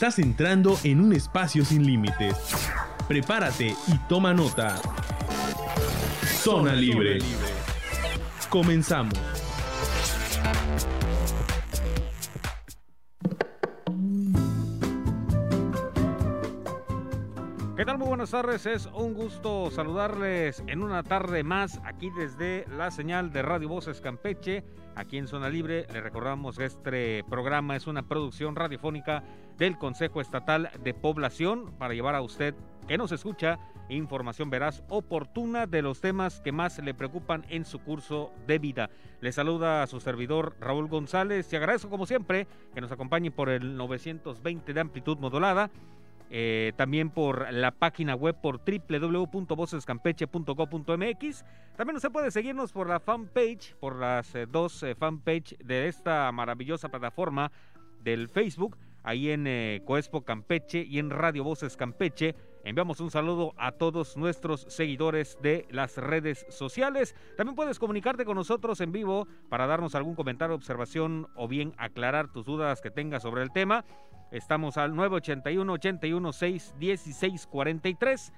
Estás entrando en un espacio sin límites. Prepárate y toma nota. Zona Libre. Comenzamos. Buenas tardes. Es un gusto saludarles en una tarde más aquí desde la señal de Radio Voces Campeche, aquí en Zona Libre. Le recordamos que este programa es una producción radiofónica del Consejo Estatal de Población para llevar a usted que nos escucha información veraz oportuna de los temas que más le preocupan en su curso de vida. Le saluda a su servidor Raúl González y agradezco como siempre que nos acompañe por el 920 de amplitud modulada eh, también por la página web por www.vocescampeche.co.mx. También usted puede seguirnos por la fanpage, por las eh, dos eh, fanpage de esta maravillosa plataforma del Facebook, ahí en Coespo Campeche y en Radio Voces Campeche. Enviamos un saludo a todos nuestros seguidores de las redes sociales. También puedes comunicarte con nosotros en vivo para darnos algún comentario, observación o bien aclarar tus dudas que tengas sobre el tema. Estamos al 981 81 6 16 43.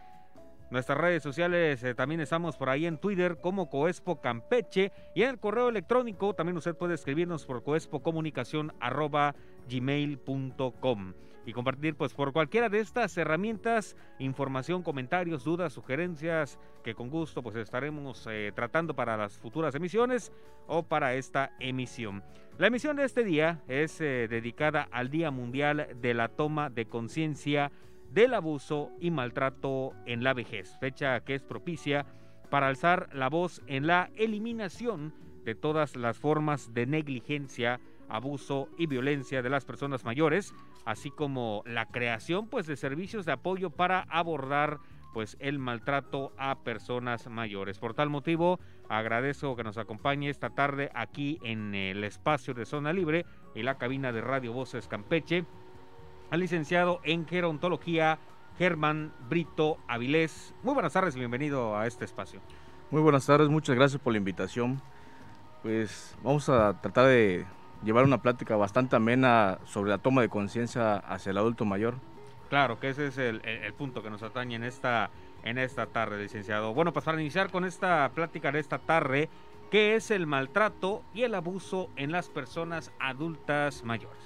Nuestras redes sociales eh, también estamos por ahí en Twitter como Coespo Campeche y en el correo electrónico también usted puede escribirnos por coespocomunicación@gmail.com y compartir pues por cualquiera de estas herramientas información, comentarios, dudas, sugerencias que con gusto pues estaremos eh, tratando para las futuras emisiones o para esta emisión. La emisión de este día es eh, dedicada al Día Mundial de la Toma de Conciencia del Abuso y Maltrato en la Vejez, fecha que es propicia para alzar la voz en la eliminación de todas las formas de negligencia, abuso y violencia de las personas mayores, así como la creación pues de servicios de apoyo para abordar pues el maltrato a personas mayores. Por tal motivo, agradezco que nos acompañe esta tarde aquí en el espacio de Zona Libre y la cabina de Radio Voces Campeche al licenciado en gerontología Germán Brito Avilés. Muy buenas tardes y bienvenido a este espacio. Muy buenas tardes, muchas gracias por la invitación. Pues vamos a tratar de llevar una plática bastante amena sobre la toma de conciencia hacia el adulto mayor. Claro, que ese es el, punto que nos atañe en esta, en esta tarde, licenciado. Bueno, pues para iniciar con esta plática de esta tarde, ¿qué es el maltrato y el abuso en las personas adultas mayores?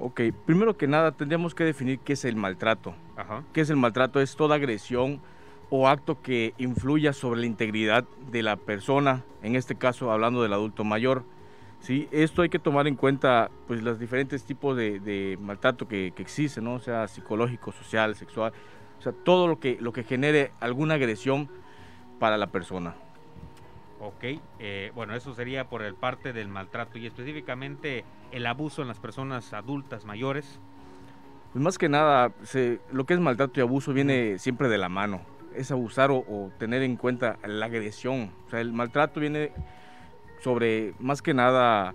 Ok, primero que nada tendríamos que definir qué es el maltrato. Ajá. ¿Qué es el maltrato? Es toda agresión o acto que influya sobre la integridad de la persona, en este caso hablando del adulto mayor. Sí, esto hay que tomar en cuenta pues los diferentes tipos de, maltrato que, existen, ¿no? O sea, psicológico, social, sexual, o sea, todo lo que, lo que genere alguna agresión para la persona. Ok, eh, bueno, eso sería por el parte del maltrato y específicamente el abuso en las personas adultas mayores. Pues más que nada, lo que es maltrato y abuso viene siempre de la mano. Es abusar o, o tener en cuenta la agresión. O sea, el maltrato viene sobre más que nada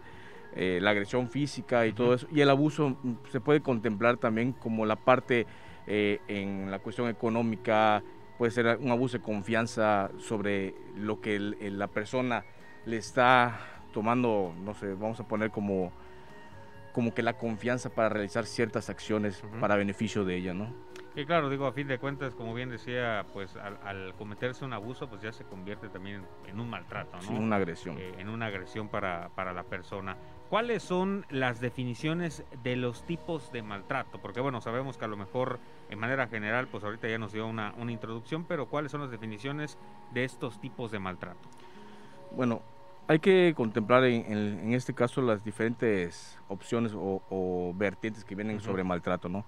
eh, la agresión física y todo eso. Y el abuso mm, se puede contemplar también como la parte eh, en la cuestión económica, puede ser un abuso de confianza sobre lo que la persona le está tomando, no sé, vamos a poner como, como que la confianza para realizar ciertas acciones para beneficio de ella, ¿no? Y claro, digo, a fin de cuentas, como bien decía, pues al, cometerse un abuso, pues ya se convierte también en, un maltrato, ¿no? En una agresión. Eh, en una agresión para, para la persona. ¿Cuáles son las definiciones de los tipos de maltrato? Porque bueno, sabemos que a lo mejor en manera general, pues ahorita ya nos dio una, una introducción, pero ¿cuáles son las definiciones de estos tipos de maltrato? Bueno, hay que contemplar en, en, este caso las diferentes opciones o, vertientes que vienen sobre maltrato, ¿no?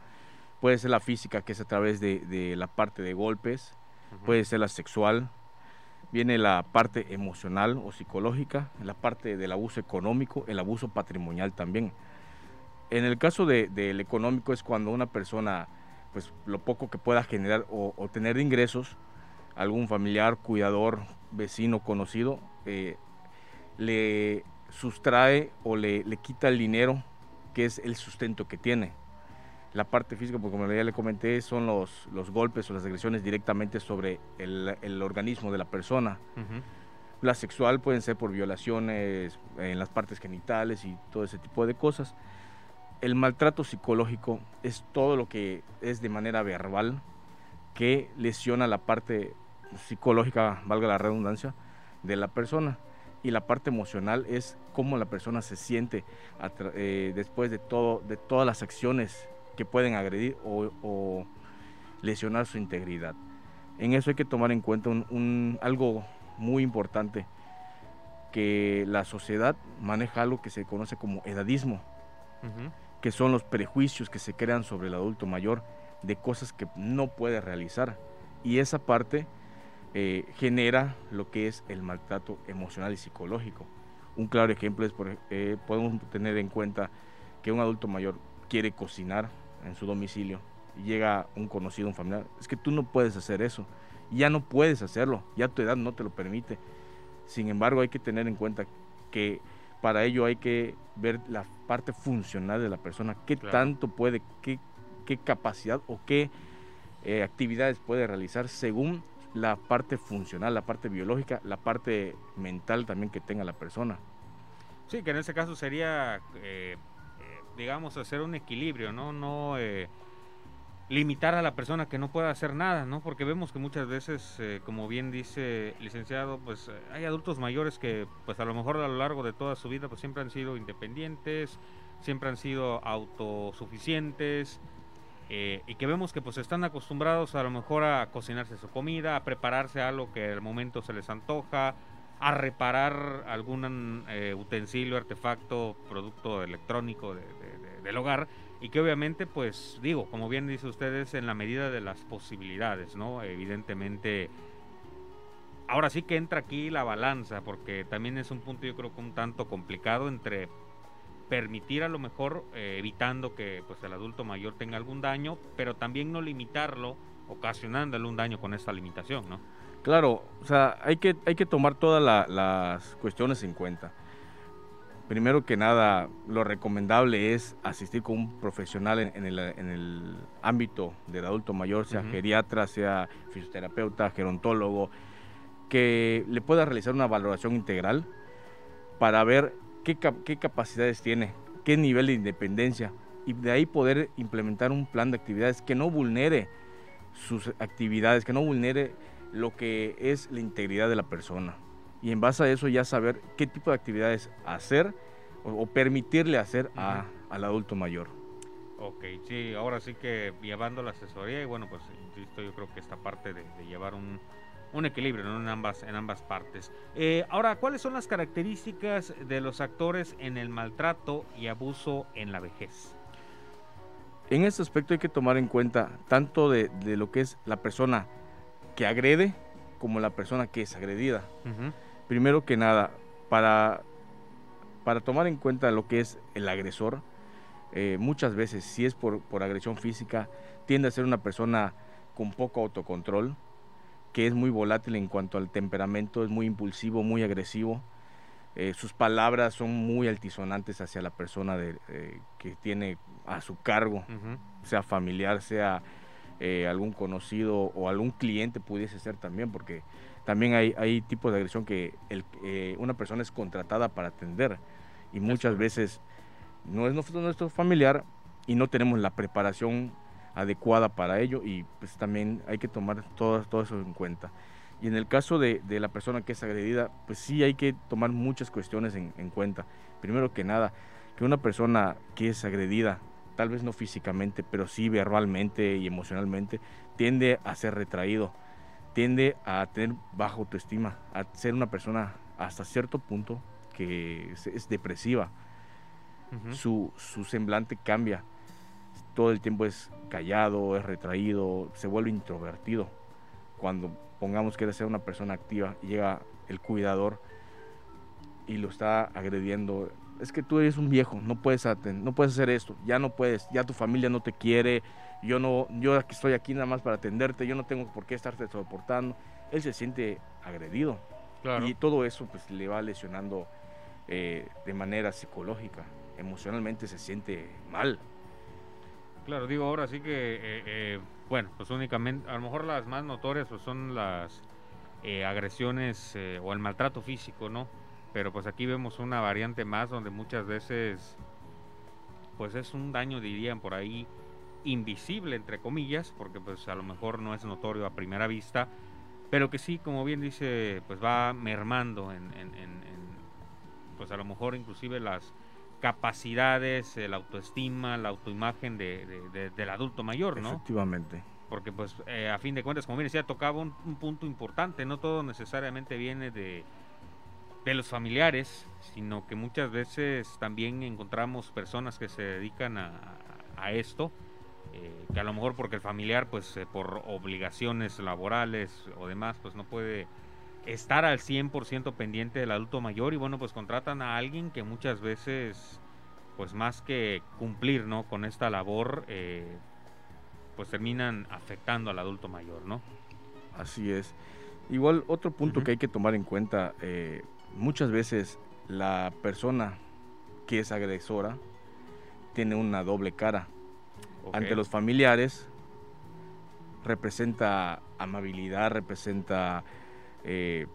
Puede ser la física, que es a través de, la parte de golpes, puede ser la sexual, viene la parte emocional o psicológica, la parte del abuso económico, el abuso patrimonial también. En el caso del económico es cuando una persona, pues lo poco que pueda generar o, tener de ingresos, algún familiar, cuidador, vecino, conocido, eh, le sustrae o le, le quita el dinero que es el sustento que tiene. La parte física, porque como ya le comenté, son los, los golpes o las agresiones directamente sobre el, el organismo de la persona. La sexual pueden ser por violaciones en las partes genitales y todo ese tipo de cosas. el maltrato psicológico es todo lo que es de manera verbal que lesiona la parte psicológica, valga la redundancia, de la persona. Y la parte emocional es cómo la persona se siente eh, después de, todo, de todas las acciones que pueden agredir o, lesionar su integridad. En eso hay que tomar en cuenta un, algo muy importante, que la sociedad maneja algo que se conoce como edadismo, que son los prejuicios que se crean sobre el adulto mayor de cosas que no puede realizar. Y esa parte eh, genera lo que es el maltrato emocional y psicológico. Un claro ejemplo es, por, eh, podemos tener en cuenta que un adulto mayor quiere cocinar en su domicilio y llega un conocido, un familiar, es que tú no puedes hacer eso, ya no puedes hacerlo, ya tu edad no te lo permite. Sin embargo, hay que tener en cuenta que para ello hay que ver la parte funcional de la persona, qué tanto puede, qué, qué, capacidad o qué eh, actividades puede realizar según la parte funcional, la parte biológica, la parte mental también que tenga la persona. Sí, que en ese caso sería, eh, eh, digamos, hacer un equilibrio, ¿no? No eh, limitar a la persona que no pueda hacer nada, ¿no? Porque vemos que muchas veces, como bien dice licenciado, pues hay adultos mayores que, pues a lo mejor a lo largo de toda su vida, pues siempre han sido independientes, siempre han sido autosuficientes, eh, y que vemos que pues están acostumbrados a lo mejor a cocinarse su comida, a prepararse algo que al momento se les antoja, a reparar algún eh, utensilio, artefacto, producto electrónico del hogar y que obviamente pues digo, como bien dice ustedes, en la medida de las posibilidades, ¿no? Evidentemente, ahora sí que entra aquí la balanza porque también es un punto yo creo que un tanto complicado entre permitir a lo mejor eh, evitando que pues el adulto mayor tenga algún daño, pero también no limitarlo ocasionándole un daño con esta limitación, ¿no? Claro, o sea, hay que, hay que tomar todas las cuestiones en cuenta. Primero que nada, lo recomendable es asistir con un profesional en, el, ámbito del adulto mayor, sea geriatra, sea fisioterapeuta, gerontólogo, que le pueda realizar una valoración integral para ver qué, capacidades tiene, qué nivel de independencia y de ahí poder implementar un plan de actividades que no vulnere sus actividades, que no vulnere lo que es la integridad de la persona. Y en base a eso ya saber qué tipo de actividades hacer o, permitirle hacer al adulto mayor. Ok, sí, ahora sí que llevando la asesoría y bueno, pues yo creo que esta parte de llevar un, un equilibrio en, ambas, en ambas partes. Eh, ahora, ¿cuáles son las características de los actores en el maltrato y abuso en la vejez? En este aspecto hay que tomar en cuenta tanto de, lo que es la persona que agrede como la persona que es agredida. Primero que nada, para, para tomar en cuenta lo que es el agresor, eh, muchas veces, si es por, por agresión física, tiende a ser una persona con poco autocontrol, que es muy volátil en cuanto al temperamento, es muy impulsivo, muy agresivo. Eh, sus palabras son muy altisonantes hacia la persona de, eh, que tiene a su cargo, sea familiar, sea eh, algún conocido o algún cliente pudiese ser también, porque también hay, hay tipos de agresión que el, una persona es contratada para atender y muchas veces no es nuestro familiar y no tenemos la preparación adecuada para ello y pues también hay que tomar todo, todo eso en cuenta. Y en el caso de, la persona que es agredida, pues sí hay que tomar muchas cuestiones en, cuenta. Primero que nada, que una persona que es agredida, tal vez no físicamente, pero sí verbalmente y emocionalmente, tiende a ser retraído, tiende a tener baja autoestima, a ser una persona hasta cierto punto que es, depresiva. su, su semblante cambia todo el tiempo es callado, es retraído, se vuelve introvertido. Cuando pongamos que ser una persona activa llega el cuidador y lo está agrediendo, es que tú eres un viejo, no puedes, no puedes hacer esto, ya no puedes, ya tu familia no te quiere, yo no, yo estoy aquí nada más para atenderte, yo no tengo por qué estarte soportando. Él se siente agredido y todo eso pues le va lesionando eh, de manera psicológica, emocionalmente se siente mal. Claro, digo, ahora sí que, eh, eh, bueno, pues únicamente, a lo mejor las más notorias pues son las agresiones o el maltrato físico, ¿no? Pero pues aquí vemos una variante más donde muchas veces pues es un daño, dirían por ahí, invisible, entre comillas, porque pues a lo mejor no es notorio a primera vista, pero que sí, como bien dice, pues va mermando en, pues a lo mejor inclusive las capacidades, la autoestima, la autoimagen de, del adulto mayor, ¿no? Efectivamente. Porque pues eh, a fin de cuentas, como bien decía, tocaba un, punto importante, no todo necesariamente viene de, de los familiares, sino que muchas veces también encontramos personas que se dedican a, a esto, eh, que a lo mejor porque el familiar, pues eh, por obligaciones laborales o demás, pues no puede estar al 100% pendiente del adulto mayor y bueno, pues contratan a alguien que muchas veces, pues más que cumplir, ¿no? Con esta labor, eh, pues terminan afectando al adulto mayor, ¿no? Así es. Igual otro punto que hay que tomar en cuenta, muchas veces la persona que es agresora tiene una doble cara ante los familiares representa amabilidad, representa eh,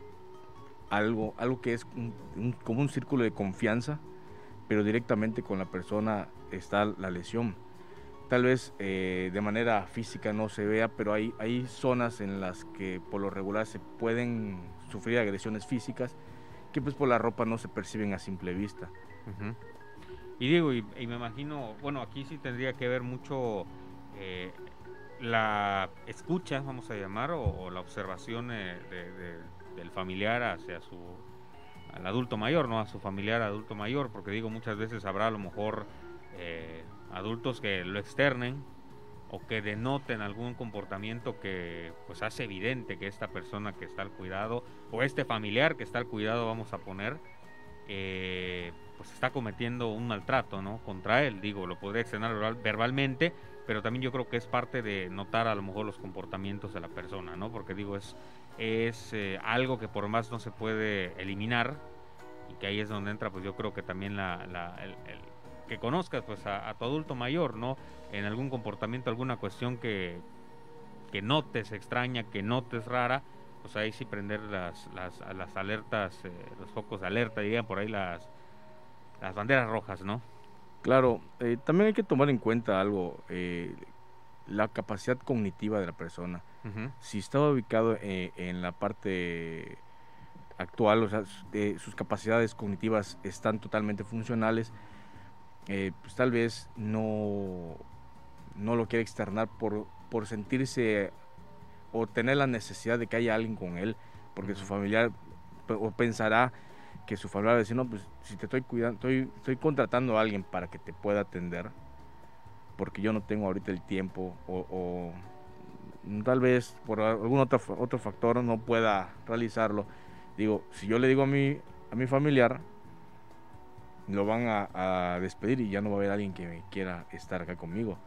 algo, algo que es como un círculo de confianza, pero directamente con la persona está la lesión. Tal vez eh, de manera física no se vea, pero hay, hay zonas en las que por lo regular se pueden sufrir agresiones físicas pues por la ropa no se perciben a simple vista. Y digo, y, me imagino, bueno, aquí sí tendría que ver mucho eh, la escucha, vamos a llamar, o, la observación eh, del familiar hacia su al adulto mayor, ¿no? A su familiar adulto mayor, porque digo, muchas veces habrá a lo mejor eh, adultos que lo externen o que denoten algún comportamiento que pues hace evidente que esta persona que está al cuidado o este familiar que está al cuidado vamos a poner eh, pues está cometiendo un maltrato, ¿no? Contra él, digo, lo podría externar verbalmente, pero también yo creo que es parte de notar a lo mejor los comportamientos de la persona, ¿no? Porque digo, es, es eh, algo que por más no se puede eliminar y que ahí es donde entra, pues yo creo que también la, la el, que conozcas pues a, tu adulto mayor, ¿no? En algún comportamiento, alguna cuestión que, que notes extraña, que notes rara, pues ahí sí prender las, las, las alertas, eh, los focos de alerta, dirían por ahí las, las banderas rojas, ¿no? Claro, eh, también hay que tomar en cuenta algo, eh, la capacidad cognitiva de la persona. Si está ubicado eh, en la parte actual, o sea, sus capacidades cognitivas están totalmente funcionales, pues tal vez no, no lo quiere externar por, por sentirse o tener la necesidad de que haya alguien con él, porque su familiar o pensará que su familia va a decir, no, pues si te estoy cuidando, estoy, estoy contratando a alguien para que te pueda atender, porque yo no tengo ahorita el tiempo o, tal vez por algún otro, otro factor no pueda realizarlo. Digo, si yo le digo a mi, a mi familiar, lo van a, despedir y ya no va a haber alguien que quiera estar acá conmigo.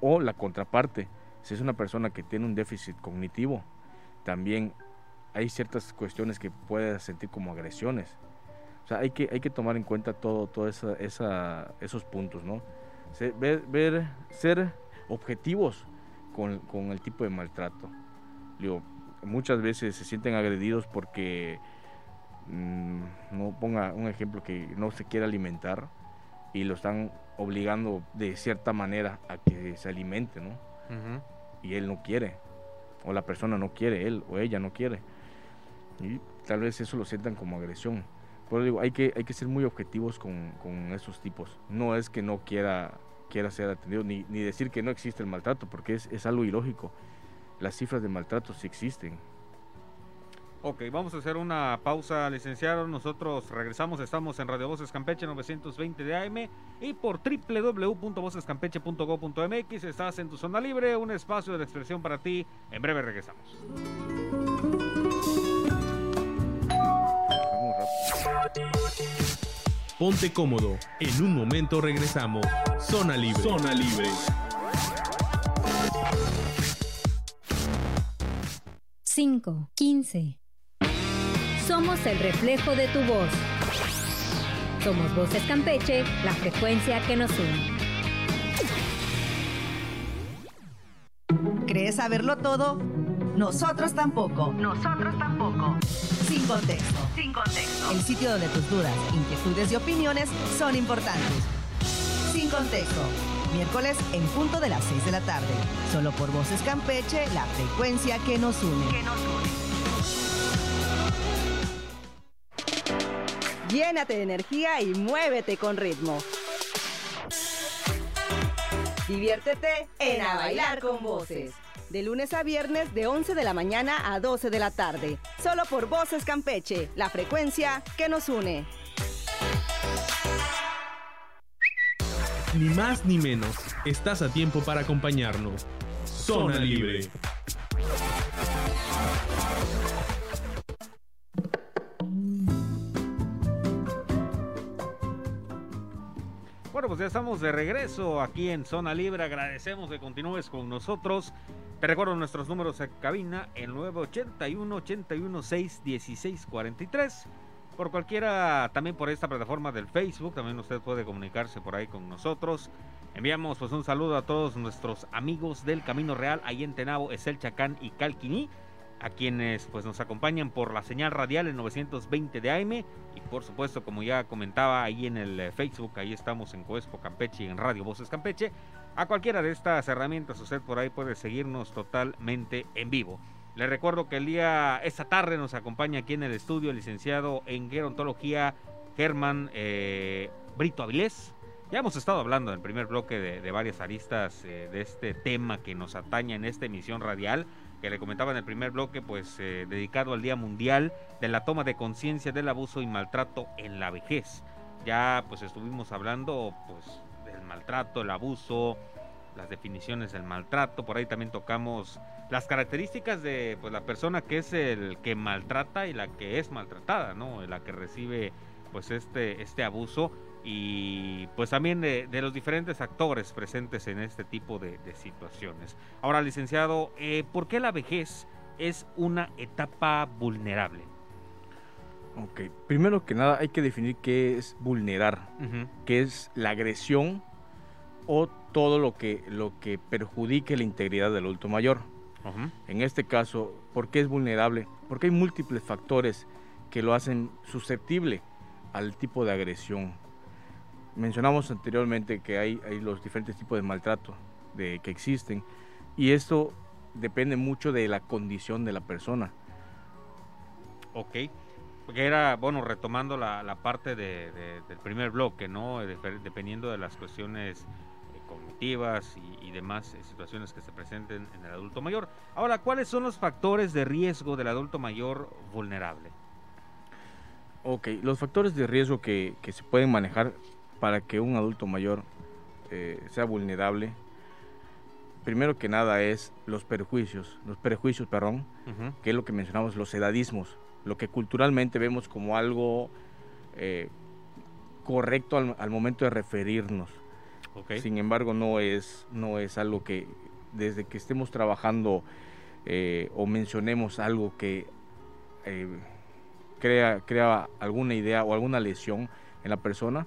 O la contraparte, si es una persona que tiene un déficit cognitivo, también hay ciertas cuestiones que puede sentir como agresiones. O sea, hay que, hay que tomar en cuenta todo, todo esa, esa, esos puntos, ¿no? ver, ver, ser objetivos con, con, el tipo de maltrato. Digo, muchas veces se sienten agredidos porque, mm, no ponga un ejemplo, que no se quiere alimentar y lo están obligando de cierta manera a que se alimente, ¿no? Y él no quiere, o la persona no quiere, él o ella no quiere. Y tal vez eso lo sientan como agresión. Pero digo, hay que, hay que ser muy objetivos con, con esos tipos. No es que no quiera, quiera ser atendido, ni, ni decir que no existe el maltrato, porque es, es algo ilógico. Las cifras de maltrato sí existen. Ok, vamos a hacer una pausa, licenciado. Nosotros regresamos, estamos en Radio Voces Campeche 920 de AM y por www.vocescampeche.go.mx. Estás en tu zona libre, un espacio de expresión para ti. En breve regresamos. Ponte cómodo. En un momento regresamos. Zona libre. Zona libre. Cinco, quince. Somos el reflejo de tu voz. Somos Voces Campeche, la frecuencia que nos une. ¿Crees saberlo todo? Nosotros tampoco. Nosotros tampoco. Sin contexto. Sin contexto. El sitio donde tus dudas, inquietudes y opiniones son importantes. Sin Contexto. Miércoles en punto de las 6 de la tarde. Solo por Voces Campeche, la frecuencia que nos une. Llénate de energía y muévete con ritmo. Diviértete en A Bailar con Voces. De lunes a viernes de 11 de la mañana a 12 de la tarde. Solo por Voces Campeche, la frecuencia que nos une. Ni más ni menos, estás a tiempo para acompañarnos. Zona Libre. Bueno, pues ya estamos de regreso aquí en Zona Libre. Agradecemos que continúes con nosotros. Te recuerdo nuestros números de cabina, el 981 81 6 16 43. Por cualquiera, también por esta plataforma del Facebook, también usted puede comunicarse por ahí con nosotros. Enviamos pues un saludo a todos nuestros amigos del Camino Real, ahí en Tenabo, Esel Chacán y Calquiní a quienes pues nos acompañan por la señal radial en 920 de AM y por supuesto como ya comentaba ahí en el eh, Facebook, ahí estamos en Coespo Campeche y en Radio Voces Campeche. A cualquiera de estas herramientas usted por ahí puede seguirnos totalmente en vivo. Le recuerdo que el día, esta tarde nos acompaña aquí en el estudio el licenciado en gerontología Germán eh, Brito Avilés. Ya hemos estado hablando en el primer bloque de, varias aristas eh, de este tema que nos ataña en esta emisión radial que le comentaba en el primer bloque, pues eh, dedicado al Día Mundial de la toma de conciencia del abuso y maltrato en la vejez. Ya pues estuvimos hablando pues del maltrato, el abuso, las definiciones del maltrato, por ahí también tocamos las características de pues la persona que es el que maltrata y la que es maltratada, ¿no? La que recibe pues este este abuso y pues también de, los diferentes actores presentes en este tipo de, situaciones. Ahora, licenciado, eh, ¿por qué la vejez es una etapa vulnerable? Ok, primero que nada hay que definir qué es vulnerar, qué es la agresión o todo lo que, lo que perjudique la integridad del adulto mayor. En este caso, ¿por qué es vulnerable? Porque hay múltiples factores que lo hacen susceptible al tipo de agresión mencionamos anteriormente que hay, hay los diferentes tipos de maltrato de, que existen y esto depende mucho de la condición de la persona. Ok, porque era, bueno, retomando la, la parte de, del primer bloque, ¿no? dependiendo de las cuestiones eh, cognitivas y, y, demás eh, situaciones que se presenten en el adulto mayor. Ahora, ¿cuáles son los factores de riesgo del adulto mayor vulnerable? Ok, los factores de riesgo que, que se pueden manejar para que un adulto mayor eh, sea vulnerable, primero que nada es los perjuicios, los perjuicios, perdón, que es lo que mencionamos, los edadismos, lo que culturalmente vemos como algo eh, correcto al, momento de referirnos. Sin embargo, no es, no es algo que desde que estemos trabajando eh, o mencionemos algo que crea, crea alguna idea o alguna lesión en la persona,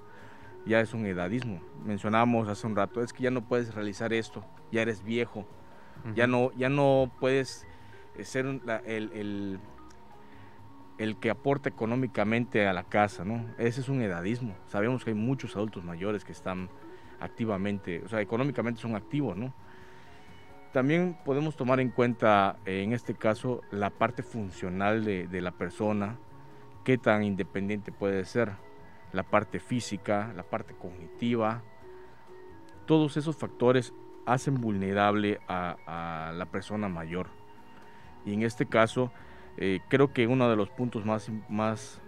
ya es un edadismo. Mencionábamos hace un rato, es que ya no puedes realizar esto, ya eres viejo, ya, no, ya no puedes eh, ser el, el, que aporta económicamente a la casa, ¿no? Ese es un edadismo. Sabemos que hay muchos adultos mayores que están activamente, o sea, económicamente son activos, ¿no? También podemos tomar en cuenta, en este caso, la parte funcional de, de la persona, qué tan independiente puede ser la parte física, la parte cognitiva. Todos esos factores hacen vulnerable a, la persona mayor. Y en este caso, eh, creo que uno de los puntos más, más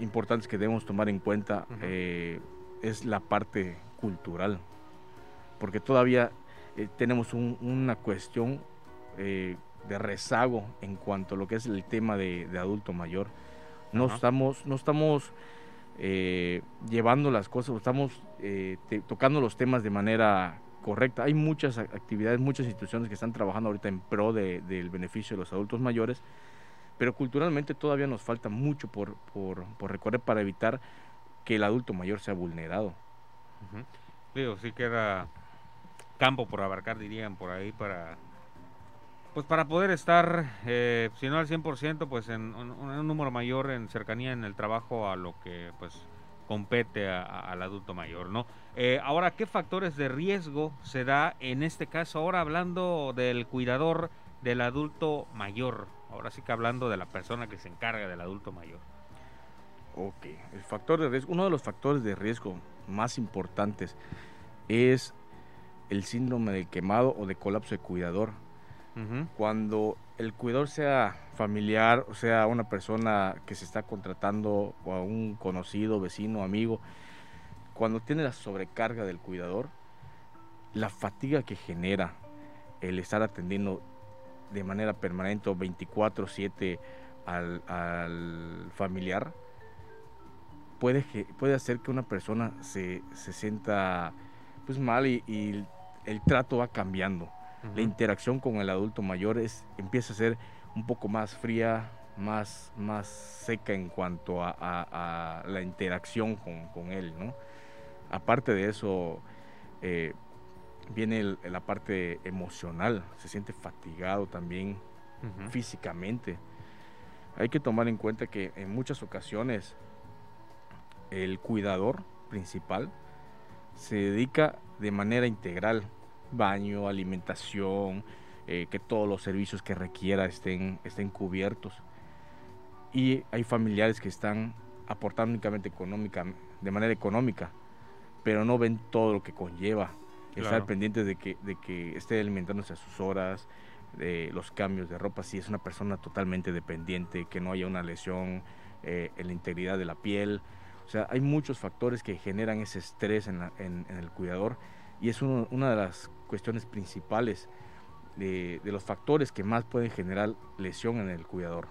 importantes que debemos tomar en cuenta eh, es la parte cultural. Porque todavía eh, tenemos una cuestión de rezago en cuanto a lo que es el tema de, adulto mayor. No estamos, no estamos eh, llevando las cosas, estamos eh, tocando los temas de manera correcta. Hay muchas actividades, muchas instituciones que están trabajando ahorita en pro del beneficio de los adultos mayores, pero culturalmente todavía nos falta mucho por, por, recorrer para evitar que el adulto mayor sea vulnerado. Digo, sí queda campo por abarcar, dirían por ahí, para pues para poder estar, eh, si no al 100%, pues en un, número mayor en cercanía en el trabajo a lo que pues compete al adulto mayor, ¿no? Eh, ahora, ¿qué factores de riesgo se da en este caso? Ahora hablando del cuidador del adulto mayor, ahora sí que hablando de la persona que se encarga del adulto mayor. Ok, el factor de riesgo, uno de los factores de riesgo más importantes es el síndrome de quemado o de colapso de cuidador. Cuando el cuidador sea familiar, o sea, una persona que se está contratando o a un conocido, vecino, amigo, cuando tiene la sobrecarga del cuidador, la fatiga que genera el estar atendiendo de manera permanente 24/7 al, al, familiar, puede, puede hacer que una persona se, se sienta pues mal y, el trato va cambiando. La interacción con el adulto mayor es, empieza a ser un poco más fría, más, más seca en cuanto a, la interacción con, con, él, ¿no? Aparte de eso, eh, viene la parte emocional, se siente fatigado también físicamente. Hay que tomar en cuenta que en muchas ocasiones el cuidador principal se dedica de manera integral, baño, alimentación, eh, que todos los servicios que requiera estén, estén cubiertos. Y hay familiares que están aportando únicamente económica, de manera económica pero no ven todo lo que conlleva. Estar pendientes de que, de que esté alimentándose a sus horas, de los cambios de ropa, si es una persona totalmente dependiente, que no haya una lesión eh, en la integridad de la piel. O sea, hay muchos factores que generan ese estrés en, el cuidador y es una de las cuestiones principales de, de, los factores que más pueden generar lesión en el cuidador.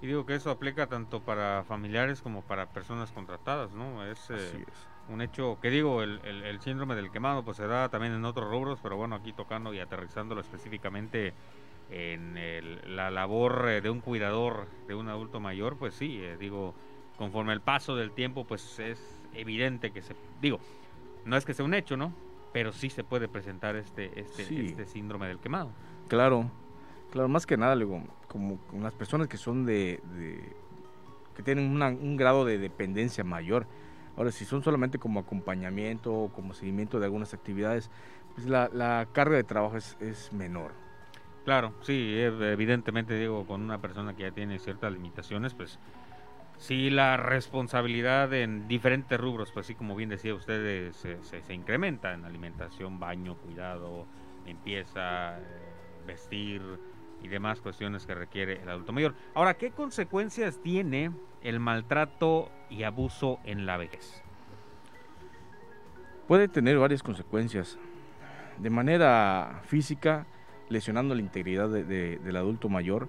Y digo que eso aplica tanto para familiares como para personas contratadas, ¿no? Es, eh, Así es un hecho que digo, el, el, síndrome del quemado pues se da también en otros rubros, pero bueno, aquí tocando y aterrizándolo específicamente en la labor eh, de un cuidador de un adulto mayor, pues sí, eh, digo, conforme el paso del tiempo pues es evidente que se, digo, no es que sea un hecho, ¿no? Pero sí se puede presentar este, este, este síndrome del quemado. Claro, claro, más que nada, digo, como las personas que son de, que tienen un grado de dependencia mayor, Ahora, si son solamente como acompañamiento o como seguimiento de algunas actividades, pues la, carga de trabajo es, menor. Claro, sí, evidentemente digo, con una persona que ya tiene ciertas limitaciones, pues sí la responsabilidad en diferentes rubros, pues sí, como bien decía usted, se, se, incrementa en alimentación, baño, cuidado, limpieza, eh, vestir y demás cuestiones que requiere el adulto mayor. Ahora, ¿qué consecuencias tiene el maltrato y abuso en la vejez? Puede tener varias consecuencias. De manera física, lesionando la integridad del adulto mayor.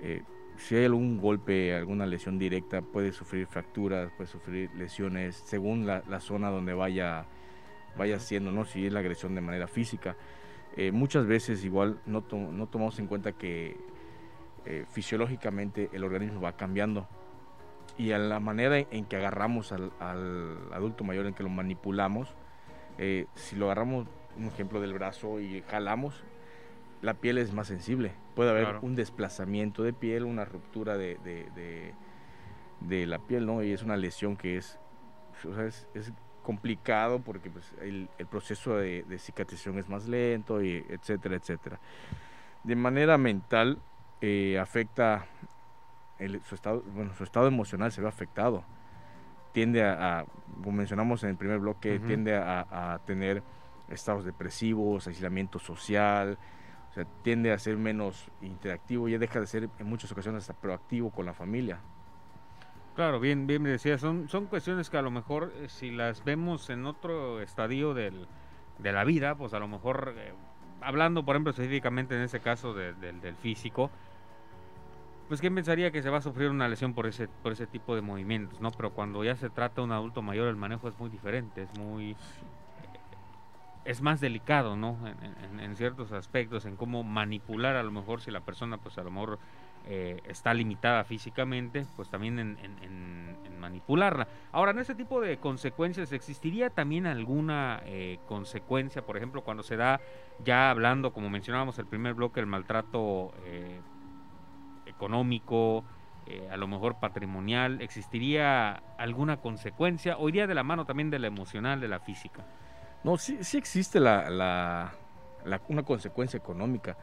Eh, si hay algún golpe, alguna lesión directa, puede sufrir fracturas, puede sufrir lesiones según la, zona donde vaya, vaya siendo, ¿no? si es la agresión de manera física. Eh, muchas veces igual no, tomamos en cuenta que eh, fisiológicamente el organismo va cambiando y a la manera en que agarramos al, adulto mayor, en que lo manipulamos, eh, si lo agarramos, un ejemplo del brazo y jalamos, la piel es más sensible. Puede haber un desplazamiento de piel, una ruptura de, de, la piel, ¿no? Y es una lesión que es, es, complicado porque pues, el, proceso de, cicatrización es más lento, y etcétera, etcétera. De manera mental, eh, afecta su, estado, bueno, su estado emocional se ve afectado. Tiende a, como mencionamos en el primer bloque, tiende a, tener estados depresivos, aislamiento social, o sea, tiende a ser menos interactivo, ya deja de ser en muchas ocasiones hasta proactivo con la familia. Claro, bien, bien me decía, son, son cuestiones que a lo mejor eh, si las vemos en otro estadio del, de la vida, pues a lo mejor, eh, hablando por ejemplo específicamente en ese caso del físico, pues quién pensaría que se va a sufrir una lesión por ese por ese tipo de movimientos, ¿no? Pero cuando ya se trata de un adulto mayor el manejo es muy diferente, es muy es más delicado, ¿no? En, ciertos aspectos, en cómo manipular a lo mejor si la persona pues a lo mejor eh, está limitada físicamente, pues también en, manipularla. Ahora, en ese tipo de consecuencias, ¿existiría también alguna eh, consecuencia, por ejemplo, cuando se da, ya hablando, como mencionábamos el primer bloque, el maltrato eh, económico, a lo mejor patrimonial, ¿existiría alguna consecuencia o iría de la mano también de la emocional, de la física? No, sí, sí existe la, la, una consecuencia económica.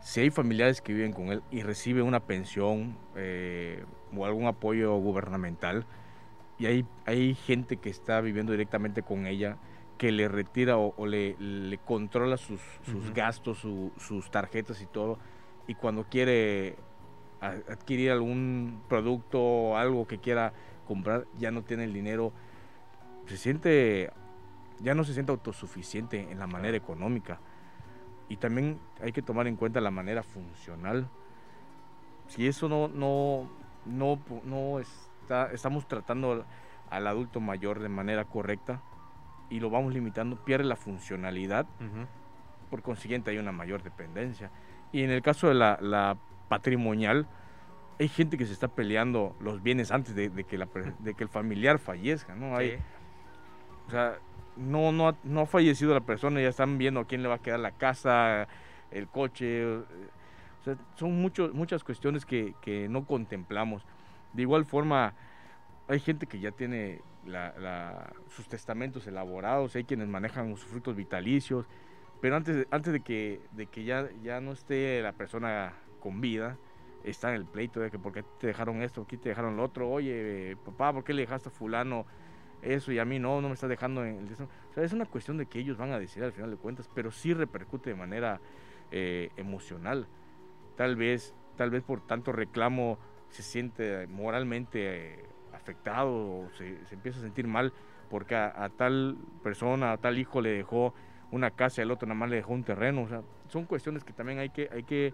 Si hay familiares que viven con él y recibe una pensión eh, o algún apoyo gubernamental, y hay, hay gente que está viviendo directamente con ella, que le retira o, le, le, controla sus, sus gastos, sus tarjetas y todo, y cuando quiere adquirir algún producto o algo que quiera comprar, ya no tiene el dinero, se siente, ya no se siente autosuficiente en la manera económica. Y también hay que tomar en cuenta la manera funcional. Si eso no, no, no, no está, estamos tratando al adulto mayor de manera correcta y lo vamos limitando, pierde la funcionalidad. Por consiguiente hay una mayor dependencia. Y en el caso de la patrimonial, hay gente que se está peleando los bienes antes de, que, la, de que el familiar fallezca, ¿no? Hay, O sea, no, no, no ha fallecido la persona, ya están viendo a quién le va a quedar la casa, el coche. Sea, son muchos, muchas cuestiones que, que, no contemplamos. De igual forma, hay gente que ya tiene sus testamentos elaborados, hay quienes manejan sus frutos vitalicios, pero antes, antes de que, de que ya, ya no esté la persona con vida, está en el pleito de que por qué te dejaron esto, aquí te dejaron lo otro, oye, papá, ¿por qué le dejaste a fulano eso y a mí no, no me estás dejando en el... O sea, es una cuestión de que ellos van a decir al final de cuentas, pero sí repercute de manera eh, emocional. Tal vez, tal vez por tanto reclamo se siente moralmente eh, afectado o se, empieza a sentir mal porque a, tal persona, a tal hijo le dejó una casa y al otro nada más le dejó un terreno. O sea, son cuestiones que también hay que, hay que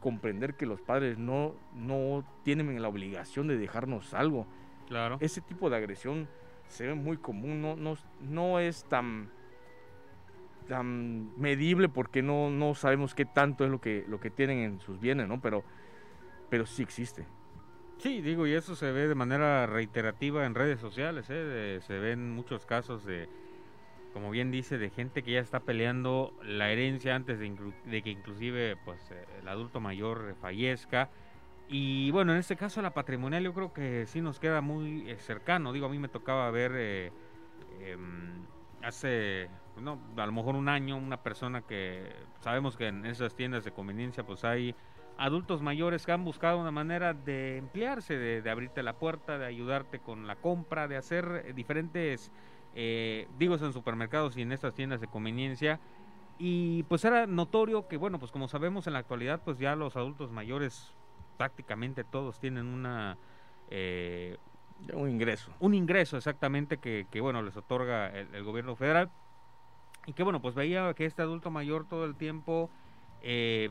comprender que los padres no, no tienen la obligación de dejarnos algo. Claro. Ese tipo de agresión se ve muy común, no, no, no es tan, tan medible porque no, no sabemos qué tanto es lo que, lo que tienen en sus bienes, ¿no? Pero, pero sí existe. Sí, digo, y eso se ve de manera reiterativa en redes sociales, ¿eh? se ven muchos casos de como bien dice, de gente que ya está peleando la herencia antes de, que inclusive pues el adulto mayor fallezca. Y bueno, en este caso la patrimonial yo creo que sí nos queda muy eh, cercano. Digo, a mí me tocaba ver eh, em, hace, no, a lo mejor un año, una persona que sabemos que en esas tiendas de conveniencia pues hay adultos mayores que han buscado una manera de emplearse, de, de abrirte la puerta, de ayudarte con la compra, de hacer diferentes eh, digo, en supermercados y en estas tiendas de conveniencia. Y pues era notorio que, bueno, pues como sabemos en la actualidad, pues ya los adultos mayores prácticamente todos tienen una... Eh, un ingreso. Un ingreso exactamente que, que bueno, les otorga el, gobierno federal. Y que bueno, pues veía que este adulto mayor todo el tiempo, eh,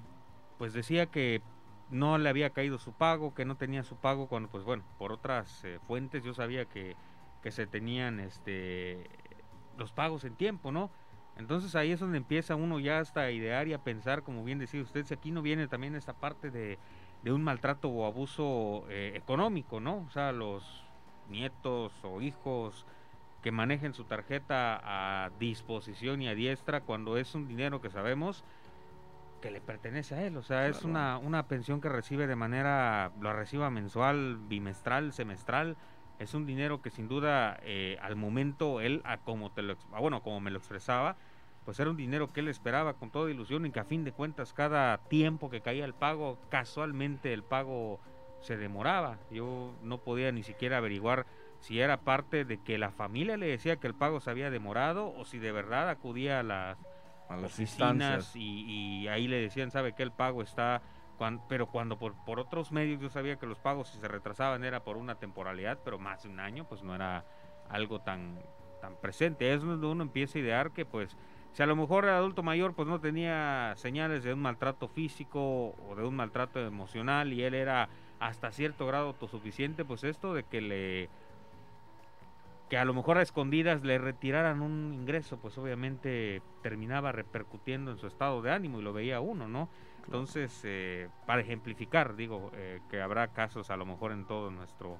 pues decía que no le había caído su pago, que no tenía su pago, cuando pues bueno, por otras eh, fuentes yo sabía que que se tenían este los pagos en tiempo, ¿no? Entonces ahí es donde empieza uno ya hasta a idear y a pensar, como bien decía usted, si aquí no viene también esta parte de, un maltrato o abuso eh, económico, ¿no? O sea, los nietos o hijos que manejen su tarjeta a disposición y a diestra cuando es un dinero que sabemos que le pertenece a él, o sea, es una, una pensión que recibe de manera, lo reciba mensual, bimestral, semestral, es un dinero que sin duda eh, al momento él, a como te lo, bueno, como me lo expresaba, pues era un dinero que él esperaba con toda ilusión y que a fin de cuentas cada tiempo que caía el pago, casualmente el pago se demoraba. Yo no podía ni siquiera averiguar si era parte de que la familia le decía que el pago se había demorado o si de verdad acudía a las, a las oficinas y, y, ahí le decían, sabe que el pago está pero cuando por, por, otros medios yo sabía que los pagos si se retrasaban era por una temporalidad, pero más de un año, pues no era algo tan, tan presente. Es donde uno empieza a idear que pues si a lo mejor el adulto mayor pues no tenía señales de un maltrato físico o de un maltrato emocional y él era hasta cierto grado autosuficiente, pues esto de que le que a lo mejor a escondidas le retiraran un ingreso, pues obviamente terminaba repercutiendo en su estado de ánimo y lo veía uno, ¿no? Entonces, eh, para ejemplificar, digo, eh, que habrá casos a lo mejor en todo nuestro,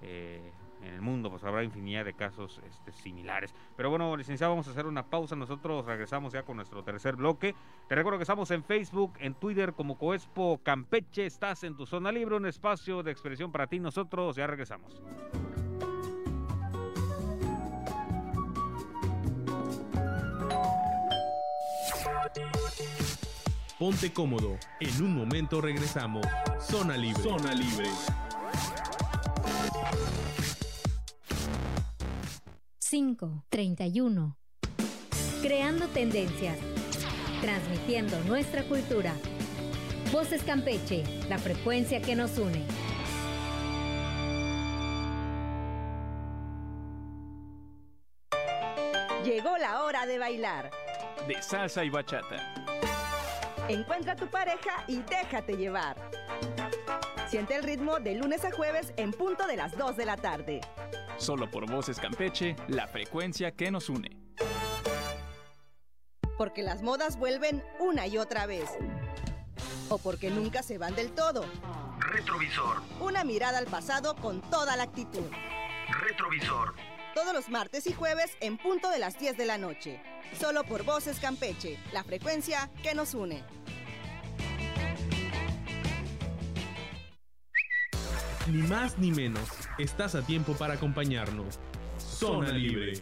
eh, en el mundo, pues habrá infinidad de casos este, similares. Pero bueno, licenciado, vamos a hacer una pausa. Nosotros regresamos ya con nuestro tercer bloque. Te recuerdo que estamos en Facebook, en Twitter como Coespo Campeche. Estás en tu zona libre, un espacio de expresión para ti. Nosotros ya regresamos. Ponte cómodo. En un momento regresamos. Zona libre. Zona libre. 5, 31. Creando tendencias. Transmitiendo nuestra cultura. Voces Campeche, la frecuencia que nos une. Llegó la hora de bailar. De salsa y bachata. Encuentra a tu pareja y déjate llevar. Siente el ritmo de lunes a jueves en punto de las 2 de la tarde. Solo por Voces Campeche, la frecuencia que nos une. Porque las modas vuelven una y otra vez. O porque nunca se van del todo. Retrovisor. Una mirada al pasado con toda la actitud. Retrovisor. Todos los martes y jueves en punto de las 10 de la noche. Solo por Voces Campeche, la frecuencia que nos une. Ni más ni menos. Estás a tiempo para acompañarnos. Zona libre.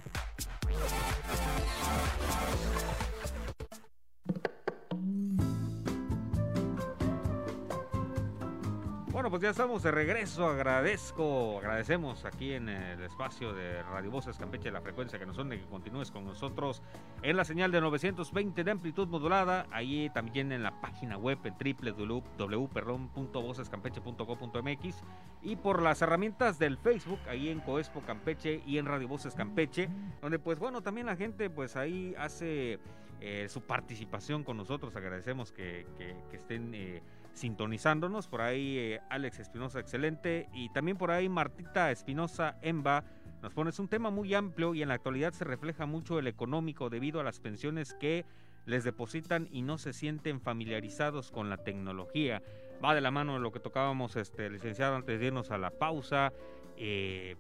Bueno, pues ya estamos de regreso. Agradezco, agradecemos aquí en el espacio de Radio Voces Campeche la frecuencia que nos une, que continúes con nosotros en la señal de 920 de amplitud modulada. Ahí también en la página web en www.vocescampeche.co.mx y por las herramientas del Facebook, ahí en Coespo Campeche y en Radio Voces Campeche, donde pues bueno, también la gente pues ahí hace eh, su participación con nosotros. Agradecemos que, estén... Eh, sintonizándonos. Por ahí eh, Alex Espinosa, excelente. Y también por ahí Martita Espinosa Emba nos pones un tema muy amplio y en la actualidad se refleja mucho el económico debido a las pensiones que les depositan y no se sienten familiarizados con la tecnología. Va de la mano de lo que tocábamos, este, licenciado, antes de irnos a la pausa, eh,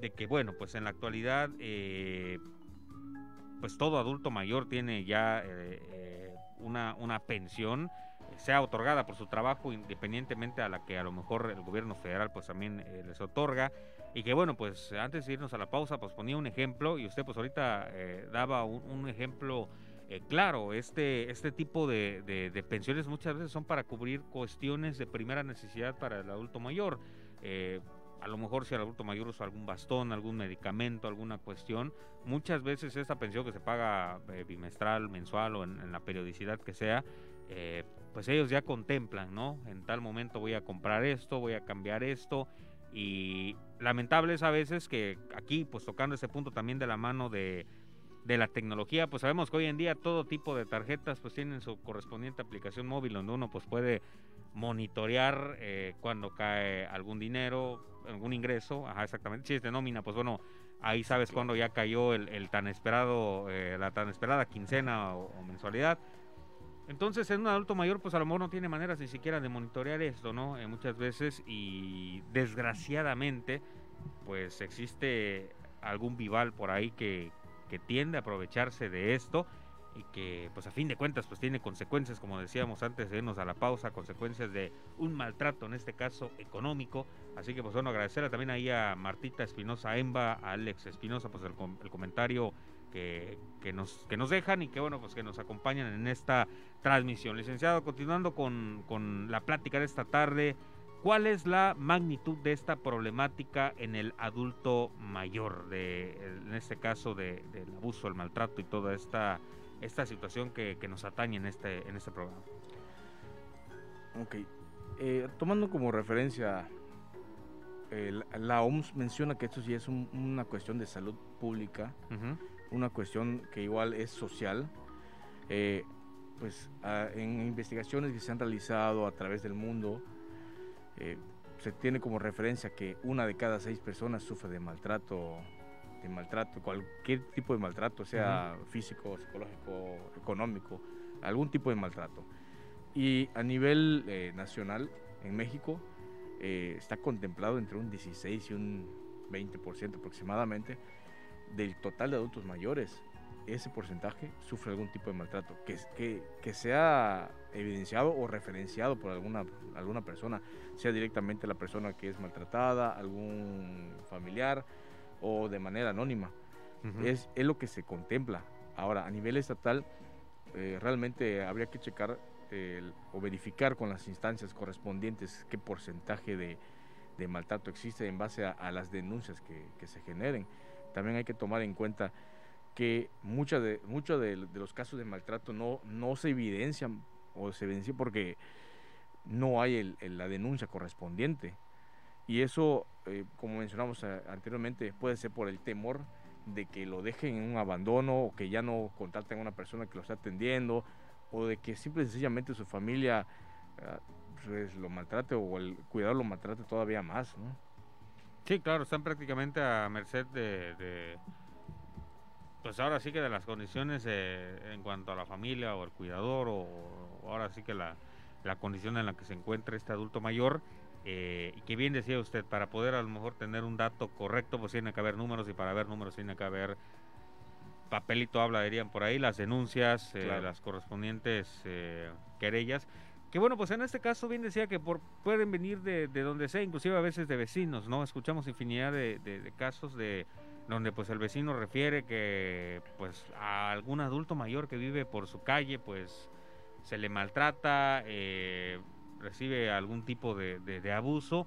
de que, bueno, pues en la actualidad, eh, pues todo adulto mayor tiene ya una, una pensión sea otorgada por su trabajo independientemente a la que a lo mejor el gobierno federal pues también eh, les otorga. Y que bueno pues antes de irnos a la pausa pues ponía un ejemplo y usted pues ahorita eh, daba un, ejemplo eh, claro este este tipo de, de, de, pensiones muchas veces son para cubrir cuestiones de primera necesidad para el adulto mayor. A lo mejor si el adulto mayor usa algún bastón, algún medicamento, alguna cuestión, muchas veces esta pensión que se paga bimestral, mensual o en, en la periodicidad que sea, eh, pues ellos ya contemplan, ¿no? En tal momento voy a comprar esto, voy a cambiar esto. Y lamentable es a veces que aquí, pues tocando ese punto también de la mano de, de la tecnología, pues sabemos que hoy en día todo tipo de tarjetas pues tienen su correspondiente aplicación móvil donde uno pues puede monitorear eh, cuando cae algún dinero, algún ingreso, ajá, exactamente, si es de nómina, pues bueno, ahí sabes cuando ya cayó el, el tan esperado, eh, la tan esperada quincena o, o mensualidad. Entonces, en un adulto mayor, pues a lo mejor no tiene maneras ni siquiera de monitorear esto, ¿no? Eh, muchas veces y desgraciadamente, pues existe algún vival por ahí que, que tiende a aprovecharse de esto y que pues a fin de cuentas pues tiene consecuencias como decíamos antes de irnos a la pausa consecuencias de un maltrato en este caso económico así que pues bueno agradecerle también ahí a Martita Espinosa Emba a Alex Espinosa pues el, el comentario que, que, nos, que nos dejan y que bueno pues que nos acompañan en esta transmisión licenciado continuando con, con la plática de esta tarde ¿Cuál es la magnitud de esta problemática en el adulto mayor, de, en este caso del de, de abuso, el maltrato y toda esta, esta situación que, que, nos atañe en este, en este programa? Ok, eh, tomando como referencia, eh, la OMS menciona que esto sí es un, una cuestión de salud pública, uh -huh. Una cuestión que igual es social. Eh, pues a, en investigaciones que se han realizado a través del mundo, eh, se tiene como referencia que una de cada seis personas sufre de maltrato, de maltrato, cualquier tipo de maltrato, sea uh -huh. físico, psicológico, económico, algún tipo de maltrato. Y a nivel eh, nacional, en México, eh, está contemplado entre un 16 y un 20% aproximadamente, del total de adultos mayores, ese porcentaje sufre algún tipo de maltrato, que, que, que sea evidenciado o referenciado por alguna, alguna persona, sea directamente la persona que es maltratada, algún familiar o de manera anónima. Es, es lo que se contempla. Ahora, a nivel estatal, eh, realmente habría que checar o verificar con las instancias correspondientes qué porcentaje de, de maltrato existe en base a, a las denuncias que, que se generen. También hay que tomar en cuenta que muchos de, de, los casos de maltrato no, no se evidencian o se evidencian porque no hay la denuncia correspondiente. Y eso, eh, como mencionamos eh, anteriormente, puede ser por el temor de que lo dejen en un abandono o que ya no contraten a una persona que lo está atendiendo o de que simple y sencillamente su familia ah, pues, lo maltrate o el cuidador lo maltrate todavía más. Sí, claro, están prácticamente a merced de, de- pues ahora sí que de las condiciones eh, en cuanto a la familia o el cuidador o, o ahora sí que la, la condición en la que se encuentra este adulto mayor. eh, y que bien decía usted, para poder a lo mejor tener un dato correcto, pues tiene que haber números y para ver números tiene que haber papelito habla, dirían por ahí, las denuncias, eh, las correspondientes eh, querellas. Que bueno, pues en este caso bien decía que por, pueden venir de, de donde sea, inclusive a veces de vecinos, ¿no? Escuchamos infinidad de, de- de casos de donde pues el vecino refiere que pues a algún adulto mayor que vive por su calle pues se le maltrata, eh, recibe algún tipo de abuso,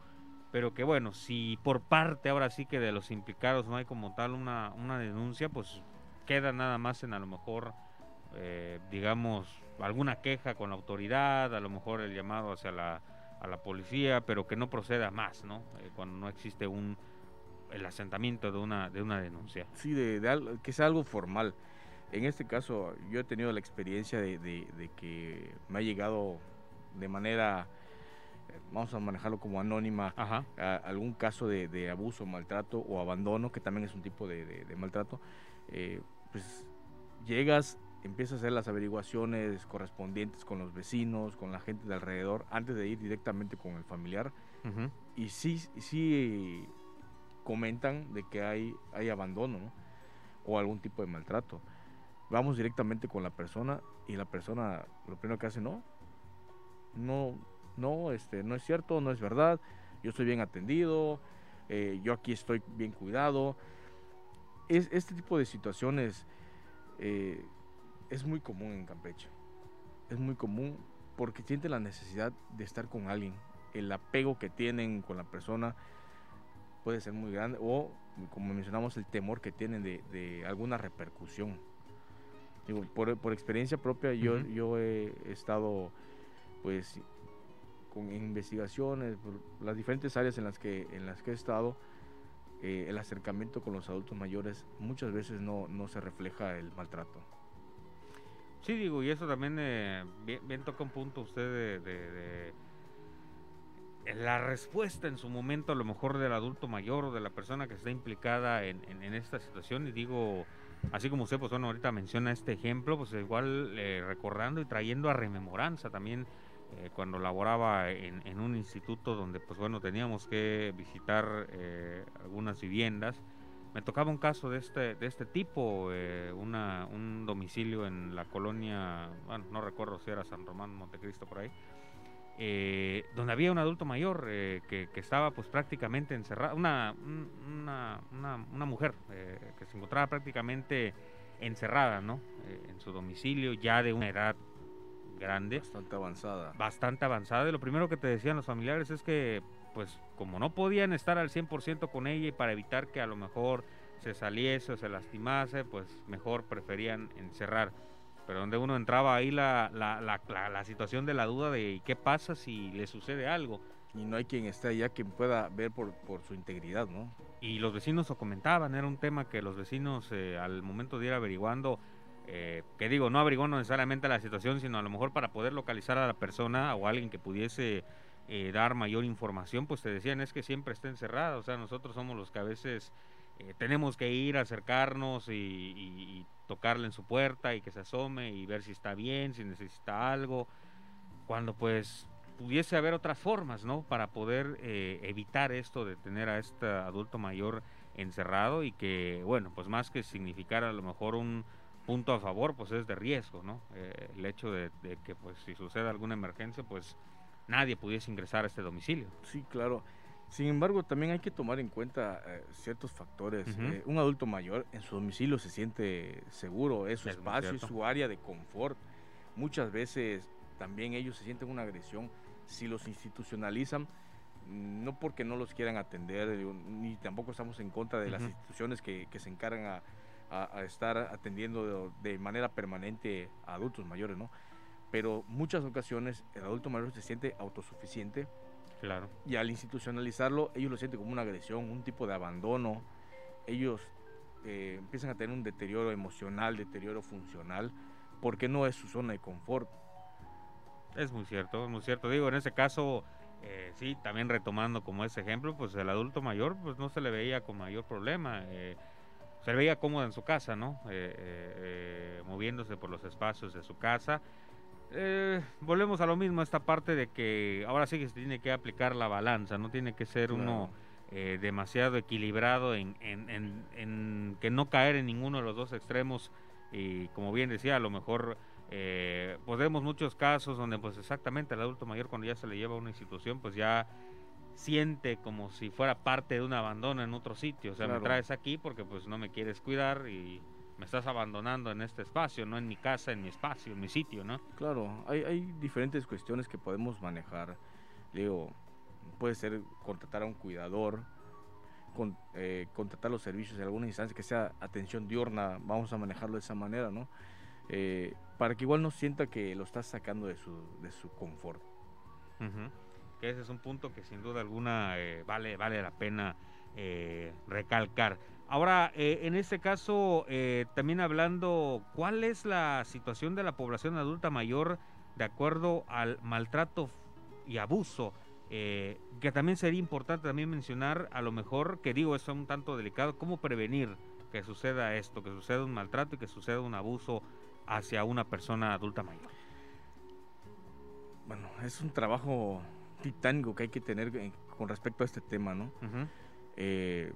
pero que bueno, si por parte ahora sí que de los implicados no hay como tal una, una denuncia, pues queda nada más en a lo mejor, eh, digamos, alguna queja con la autoridad, a lo mejor el llamado hacia la, a la policía, pero que no proceda más, ¿no? Eh, cuando no existe un el asentamiento de una, de una denuncia. Sí, de, de algo- que sea algo formal. En este caso, yo he tenido la experiencia de, de- de que me ha llegado de manera, vamos a manejarlo como anónima, Ajá. a- algún caso de, de abuso, maltrato o abandono, que también es un tipo de, de- de maltrato. Eh, pues llegas, empiezas a hacer las averiguaciones correspondientes con los vecinos, con la gente de alrededor, antes de ir directamente con el familiar y sí, sí comentan de que hay, hay abandono ¿no? o algún tipo de maltrato. Vamos directamente con la persona y la persona lo primero que hace, no, no, no, este, no es cierto, no es verdad, yo estoy bien atendido, eh, yo aquí estoy bien cuidado. Es, este tipo de situaciones eh, es muy común en Campeche. Es muy común porque sienten la necesidad de estar con alguien. El apego que tienen con la persona puede ser muy grande o, como mencionamos, el temor que tienen de, de alguna repercusión. Digo, por, por experiencia propia, yo, he estado, pues, con investigaciones, por las diferentes áreas en las que, en las que he estado, eh, el acercamiento con los adultos mayores muchas veces no, no se refleja el maltrato. Sí, digo, y eso también eh, bien, bien toca un punto usted de, la respuesta en su momento a lo mejor del adulto mayor o de la persona que está implicada en esta situación y digo, así como usted pues bueno ahorita menciona este ejemplo, pues igual eh, recordando y trayendo a rememoranza también eh, cuando laboraba en, en un instituto donde pues bueno teníamos que visitar eh, algunas viviendas me tocaba un caso de este, de este tipo, eh, una, un domicilio en la colonia, bueno, no recuerdo si era San Román, Montecristo, por ahí, eh, donde había un adulto mayor eh, que, que estaba pues prácticamente encerrada, una, un- una, una, una mujer eh, que se encontraba prácticamente encerrada, ¿no? Eh, en su domicilio, ya de una edad grande Bastante avanzada. bastante avanzada y lo primero que te decían los familiares es que pues como no podían estar al 100% con ella y para evitar que a lo mejor se saliese o se lastimase, pues mejor preferían encerrar. Pero donde uno entraba ahí la, la, la, la- situación de la duda de ¿y qué pasa si le sucede algo. Y no hay quien esté allá quien pueda ver por, por su integridad, ¿no? Y los vecinos lo comentaban, era un tema que los vecinos eh, al momento de ir averiguando, eh, que digo, no averiguando necesariamente la situación, sino a lo mejor para poder localizar a la persona o alguien que pudiese eh, dar mayor información, pues te decían es que siempre está encerrada, o sea, nosotros somos los que a veces eh, tenemos que ir acercarnos y, tocarle en su puerta y que se asome y ver si está bien, si necesita algo, cuando pues pudiese haber otras formas, ¿no? Para poder eh, evitar esto de tener a este adulto mayor encerrado y que, bueno, pues más que significar a lo mejor un punto a favor, pues es de riesgo, ¿no? El hecho de, de que, pues, si sucede alguna emergencia, pues nadie pudiese ingresar a este domicilio. Sí, claro. Sin embargo, también hay que tomar en cuenta eh, ciertos factores. Eh, un adulto mayor en su domicilio se siente seguro, es su Es espacio, es su área de confort. Muchas veces también ellos se sienten una agresión si los institucionalizan, no porque no los quieran atender, ni tampoco estamos en contra de las instituciones que, que se encargan a, a- a estar atendiendo de, de manera permanente a adultos mayores, ¿no? Pero muchas ocasiones el adulto mayor se siente autosuficiente Claro. y al institucionalizarlo, ellos lo sienten como una agresión, un tipo de abandono. Ellos eh, empiezan a tener un deterioro emocional, deterioro funcional, porque no es su zona de confort. Es muy cierto, es muy cierto. Digo, en ese caso, eh, sí, también retomando como ese ejemplo, pues el adulto mayor, pues no se le veía con mayor problema. eh, se le veía cómodo en su casa, ¿no? Eh, eh, eh, moviéndose por los espacios de su casa. Eh, volvemos a lo mismo, esta parte de que ahora sí que se tiene que aplicar la balanza, no tiene que ser uno eh, demasiado equilibrado en, en- en- en que no caer en ninguno de los dos extremos. Y como bien decía, a lo mejor eh, pues vemos muchos casos donde pues exactamente el adulto mayor cuando ya se le lleva a una institución pues ya siente como si fuera parte de un abandono en otro sitio, o sea, Claro. me traes aquí porque pues no me quieres cuidar y me estás abandonando en este espacio, no en mi casa, en mi espacio, en mi sitio, ¿no? Claro, hay, hay diferentes cuestiones que podemos manejar. Digo, puede ser contratar a un cuidador, con- eh, contratar los servicios de alguna instancia que sea atención diurna, vamos a manejarlo de esa manera, ¿no? Eh, para que igual no sienta que lo estás sacando de su, de su confort. Que ese es un punto que sin duda alguna eh, vale, vale la pena recalcar. Ahora, eh, en este caso, eh, también hablando, ¿cuál es la situación de la población adulta mayor de acuerdo al maltrato y abuso? Eh, que también sería importante también mencionar, a lo mejor, que digo, es un tanto delicado, cómo prevenir que suceda esto, que suceda un maltrato y que suceda un abuso hacia una persona adulta mayor. Bueno, es un trabajo titánico que hay que tener en- con respecto a este tema, ¿no? Ujú. Eh,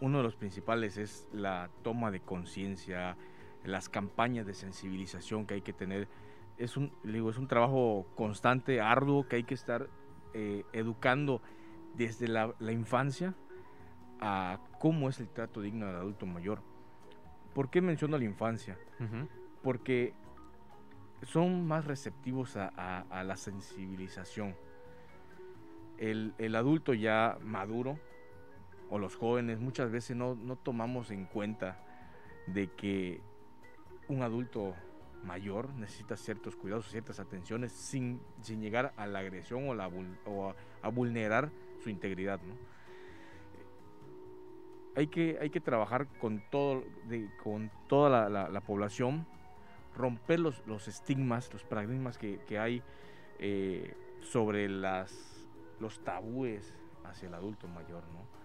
uno de los principales es la toma de conciencia, las campañas de sensibilización que hay que tener. Es un, digo, es un trabajo constante, arduo, que hay que estar eh, educando desde la, la infancia a cómo es el trato digno del adulto mayor. ¿Por qué menciono la infancia? Porque son más receptivos a, a- a la sensibilización. El, el adulto ya maduro o los jóvenes muchas veces no, no tomamos en cuenta de que un adulto mayor necesita ciertos cuidados, ciertas atenciones sin, sin llegar a la agresión o, a, vulnerar su integridad. ¿no? Hay, que, hay que trabajar con, todo, de- con toda la- la- la población romper los, los estigmas, los paradigmas que, que hay eh, sobre las, los tabúes hacia el adulto mayor, ¿no?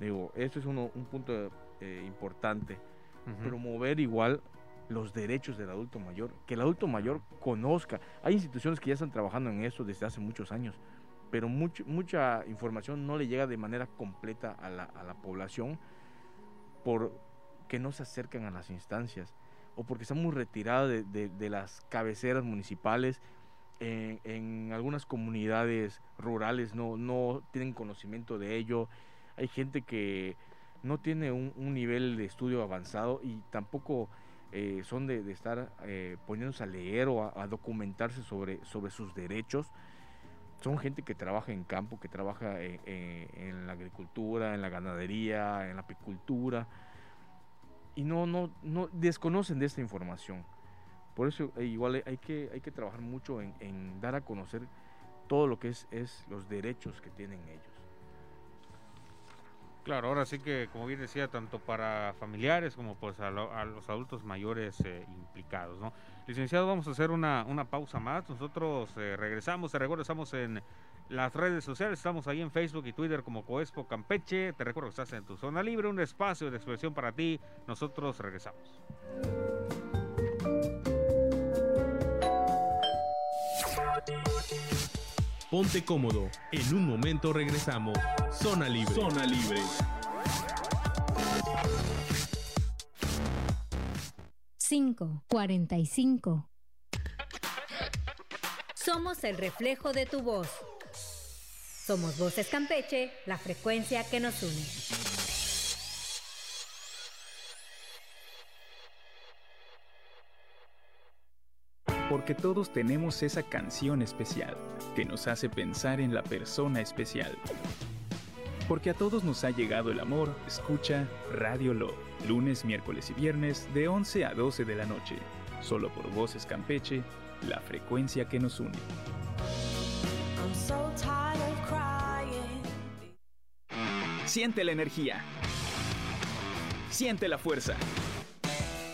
Digo, esto es uno- un punto eh, importante. Ujú. Promover igual los derechos del adulto mayor, que el adulto mayor conozca. Hay instituciones que ya están trabajando en eso desde hace muchos años, pero much- mucha información no le llega de manera completa a la, a la población porque no se acercan a las instancias o porque están muy retirados de, de- de las cabeceras municipales. En, en algunas comunidades rurales no, no tienen conocimiento de ello. Hay gente que no tiene un, nivel de estudio avanzado y tampoco eh, son de, estar eh, poniéndose a leer o a, documentarse sobre, sobre sus derechos. Son gente que trabaja en campo, que trabaja eh, en la agricultura, en la ganadería, en la apicultura y no, no, no desconocen de esta información. Por eso igual hay que, hay que trabajar mucho en, en dar a conocer todo lo que es, es los derechos que tienen ellos. Claro, ahora sí que, como bien decía, tanto para familiares como pues a, lo- a los adultos mayores eh, implicados, ¿no? Licenciado, vamos a hacer una, una pausa más. Nosotros eh, regresamos, te recuerdo, estamos en las redes sociales, estamos ahí en Facebook y Twitter como Coespo Campeche. Te recuerdo que estás en tu zona libre, un espacio de expresión para ti. Nosotros regresamos. Ponte cómodo. En un momento regresamos. Zona Libre. Zona Libre. Cinco, cuarenta y cinco. Somos el reflejo de tu voz. Somos Voces Campeche, la frecuencia que nos une. Porque todos tenemos esa canción especial que nos hace pensar en la persona especial. Porque a todos nos ha llegado el amor, escucha Radio Lo, lunes, miércoles y viernes de 11 a 12 de la noche, solo por Voces Campeche, la frecuencia que nos une. Siente la energía. Siente la fuerza.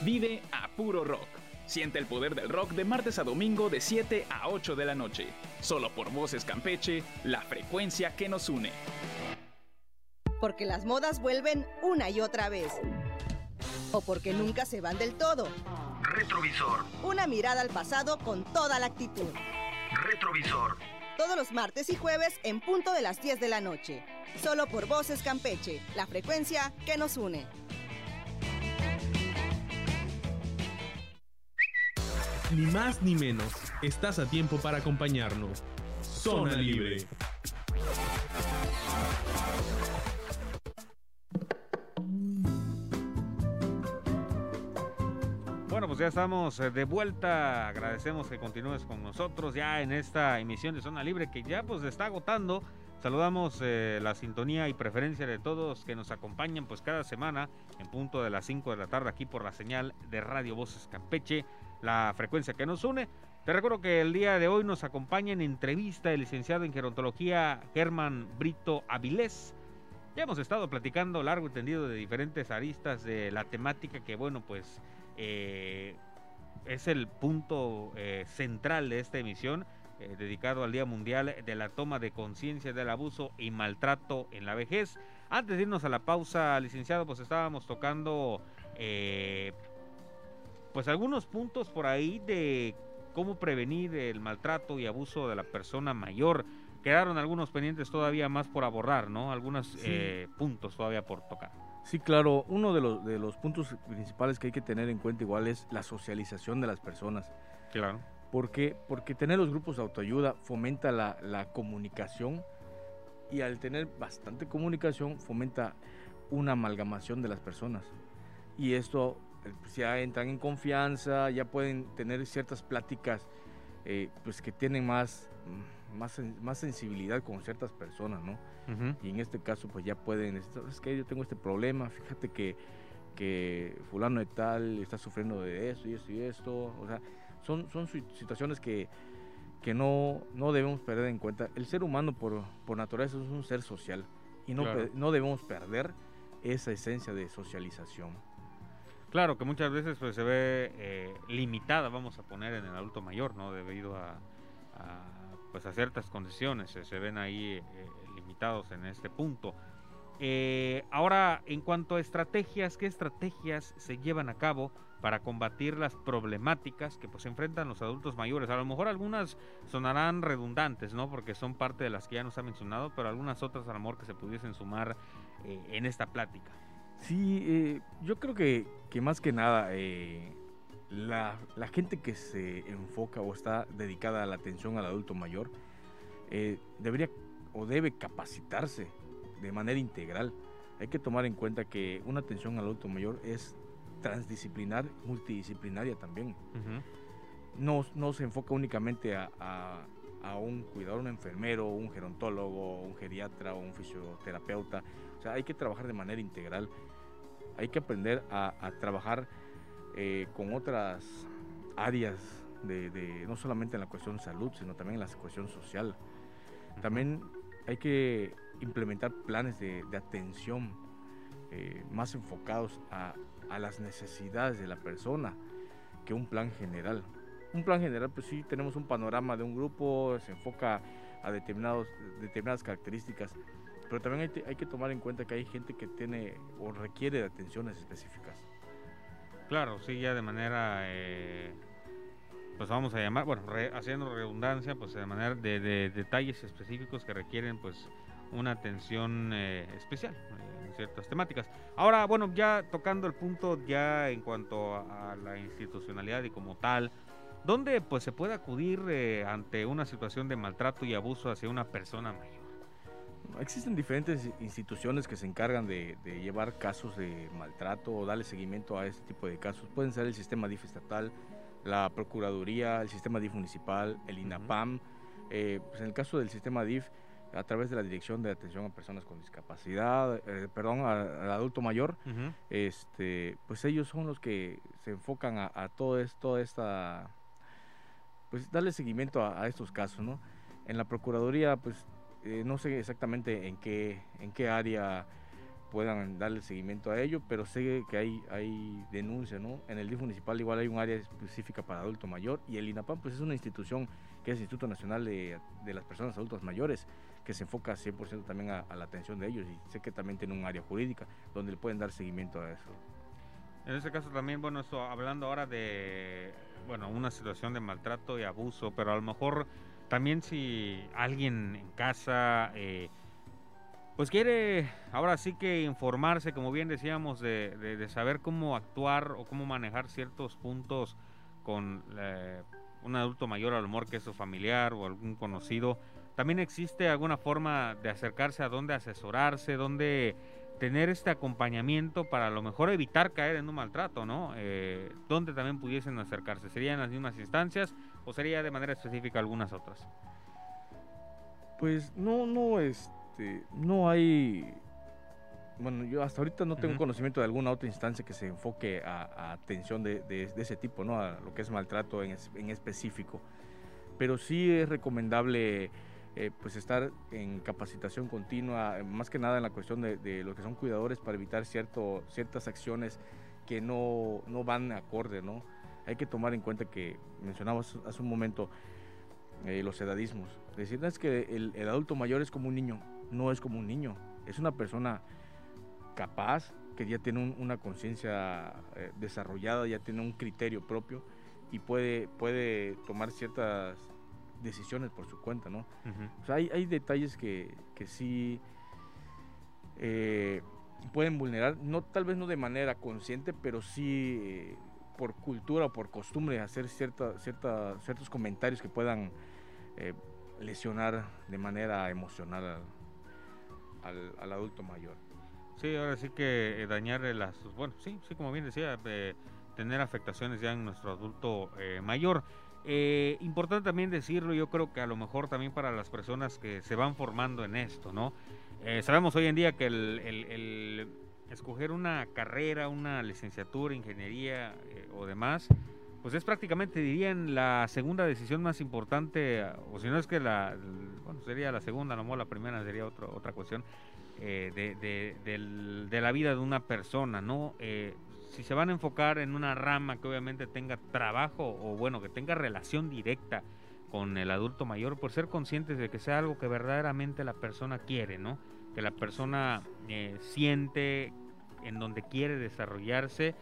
Vive a puro rock. Siente el poder del rock de martes a domingo de 7 a 8 de la noche. Solo por Voces Campeche, la frecuencia que nos une. Porque las modas vuelven una y otra vez. O porque nunca se van del todo. Retrovisor. Una mirada al pasado con toda la actitud. Retrovisor. Todos los martes y jueves en punto de las 10 de la noche. Solo por Voces Campeche, la frecuencia que nos une. Ni más ni menos. Estás a tiempo para acompañarnos. Zona Libre. Bueno, pues ya estamos eh, de vuelta. Agradecemos que continúes con nosotros ya en esta emisión de Zona Libre que ya pues está agotando. Saludamos eh, la sintonía y preferencia de todos que nos acompañan pues cada semana en punto de las 5 de la tarde aquí por la señal de Radio Voces Campeche, la frecuencia que nos une. Te recuerdo que el día de hoy nos acompaña en entrevista el licenciado en gerontología Germán Brito Avilés. Ya hemos estado platicando largo y tendido de diferentes aristas de la temática que bueno pues eh, es el punto eh, central de esta emisión eh, dedicado al Día Mundial de la Toma de Conciencia del Abuso y Maltrato en la Vejez. Antes de irnos a la pausa, licenciado, pues estábamos tocando pues algunos puntos por ahí de cómo prevenir el maltrato y abuso de la persona mayor. Quedaron algunos pendientes todavía más por abordar, ¿no? Algunos Sí. eh, puntos todavía por tocar. Sí, claro, uno de los, de los puntos principales que hay que tener en cuenta igual es la socialización de las personas. Claro. ¿Por qué? Porque tener los grupos de autoayuda fomenta la, la comunicación y al tener bastante comunicación fomenta una amalgamación de las personas. Y esto pues, ya entran en confianza, ya pueden tener ciertas pláticas eh, pues que tienen más, mm, más, más sensibilidad con ciertas personas, ¿no? Ujú. Y en este caso, pues ya pueden, es que yo tengo este problema, fíjate que, que fulano de tal está sufriendo de esto y esto y esto. O sea, son, son si- situaciones que, que no, no debemos perder en cuenta. El ser humano por, por naturaleza es un ser social y no, Claro. no debemos perder esa esencia de socialización. Claro, que muchas veces pues, se ve eh, limitada, vamos a poner en el adulto mayor, ¿no? Debido a, pues, a ciertas condiciones, se ven ahí eh, limitados en este punto. Eh, ahora, en cuanto a estrategias, ¿qué estrategias se llevan a cabo para combatir las problemáticas que pues enfrentan los adultos mayores? A lo mejor algunas sonarán redundantes, ¿no? Porque son parte de las que ya nos ha mencionado, pero algunas otras a lo mejor que se pudiesen sumar en esta plática. Sí, eh, yo creo que, que más que nada eh, la, la gente que se enfoca o está dedicada a la atención al adulto mayor eh, debería o debe capacitarse de manera integral. Hay que tomar en cuenta que una atención al adulto mayor es transdisciplinar, multidisciplinaria también. No, no se enfoca únicamente a, a- a un cuidador, un enfermero, un gerontólogo, un geriatra o un fisioterapeuta. Sea, hay que trabajar de manera integral. Hay que aprender a, a trabajar eh, con otras áreas, de, de- no solamente en la cuestión salud, sino también en la cuestión social. También hay que implementar planes de, de atención eh, más enfocados a, a las necesidades de la persona que un plan general. Un plan general, pues sí, tenemos un panorama de un grupo, se enfoca a determinados, determinadas características, pero también hay, que tomar en cuenta que hay gente que tiene o requiere de atenciones específicas. Claro, sí, ya de manera eh, pues vamos a llamar, bueno, re- haciendo redundancia, pues de manera de, de detalles específicos que requieren pues una atención eh, especial eh, en ciertas temáticas. Ahora, bueno, ya tocando el punto ya en cuanto a, la institucionalidad y como tal, ¿dónde pues se puede acudir ante una situación de maltrato y abuso hacia una persona mayor? Existen diferentes instituciones que se encargan de, de llevar casos de maltrato o darle seguimiento a este tipo de casos. Pueden ser el sistema DIF estatal, la Procuraduría, el sistema DIF municipal, el INAPAM. Eh, pues en el caso del sistema DIF, a través de la Dirección de Atención a Personas con Discapacidad, eh, perdón, al adulto mayor, este, pues ellos son los que se enfocan a, a todo esto, toda esta, pues darle seguimiento a, a estos casos, ¿no? En la Procuraduría, pues eh, no sé exactamente en qué, en qué área puedan darle seguimiento a ello, pero sé que hay, hay denuncia, ¿no? En el DIF municipal igual hay un área específica para adulto mayor y el INAPAM pues es una institución que es el Instituto Nacional de, de las Personas Adultas Mayores, que se enfoca 100% también a, a la atención de ellos y sé que también tiene un área jurídica donde le pueden dar seguimiento a eso. En ese caso también, bueno, esto hablando ahora de, bueno, una situación de maltrato y abuso, pero a lo mejor también si alguien en casa, eh, pues quiere ahora sí que informarse, como bien decíamos, de, de- de saber cómo actuar o cómo manejar ciertos puntos con eh, un adulto mayor, a lo mejor que es su familiar o algún conocido, también existe alguna forma de acercarse a dónde asesorarse, dónde tener este acompañamiento para a lo mejor evitar caer en un maltrato, ¿no? Eh, ¿Dónde también pudiesen acercarse? ¿Sería en las mismas instancias o sería de manera específica algunas otras? Pues no, no, este, no hay, bueno, yo hasta ahorita no tengo conocimiento de alguna otra instancia que se enfoque a, a atención de, de- de ese tipo, ¿no? A lo que es maltrato en, es- en específico. Pero sí es recomendable, eh, pues, estar en capacitación continua, más que nada en la cuestión de, de los que son cuidadores para evitar cierto, ciertas acciones que no, no van acorde, ¿no? Hay que tomar en cuenta que mencionabas hace un momento eh, los edadismos. Decir, "No, es que el, el adulto mayor es como un niño. No es como un niño. Es una persona capaz, que ya tiene un- una conciencia eh, desarrollada, ya tiene un criterio propio y puede, puede tomar ciertas decisiones por su cuenta, ¿no? O sea, hay, hay detalles que, que sí eh, pueden vulnerar, no, tal vez no de manera consciente, pero sí eh, por cultura o por costumbre hacer cierta, cierta, ciertos comentarios que puedan eh, lesionar de manera emocional al, al- al adulto mayor. Sí, ahora sí que eh, dañar las, bueno, sí, sí, como bien decía, eh, tener afectaciones ya en nuestro adulto eh, mayor. Eh, importante también decirlo, yo creo que a lo mejor también para las personas que se van formando en esto, ¿no? Eh, sabemos hoy en día que el, el- el escoger una carrera, una licenciatura, ingeniería eh, o demás, pues es prácticamente, dirían, la segunda decisión más importante, o si no es que la, bueno, sería la segunda, mejor la primera sería otro, otra cuestión, eh, de, de la vida de una persona, ¿no? Eh, si se van a enfocar en una rama que obviamente tenga trabajo o bueno, que tenga relación directa con el adulto mayor, por ser conscientes de que sea algo que verdaderamente la persona quiere, ¿no? Que la persona eh, siente en donde quiere desarrollarse.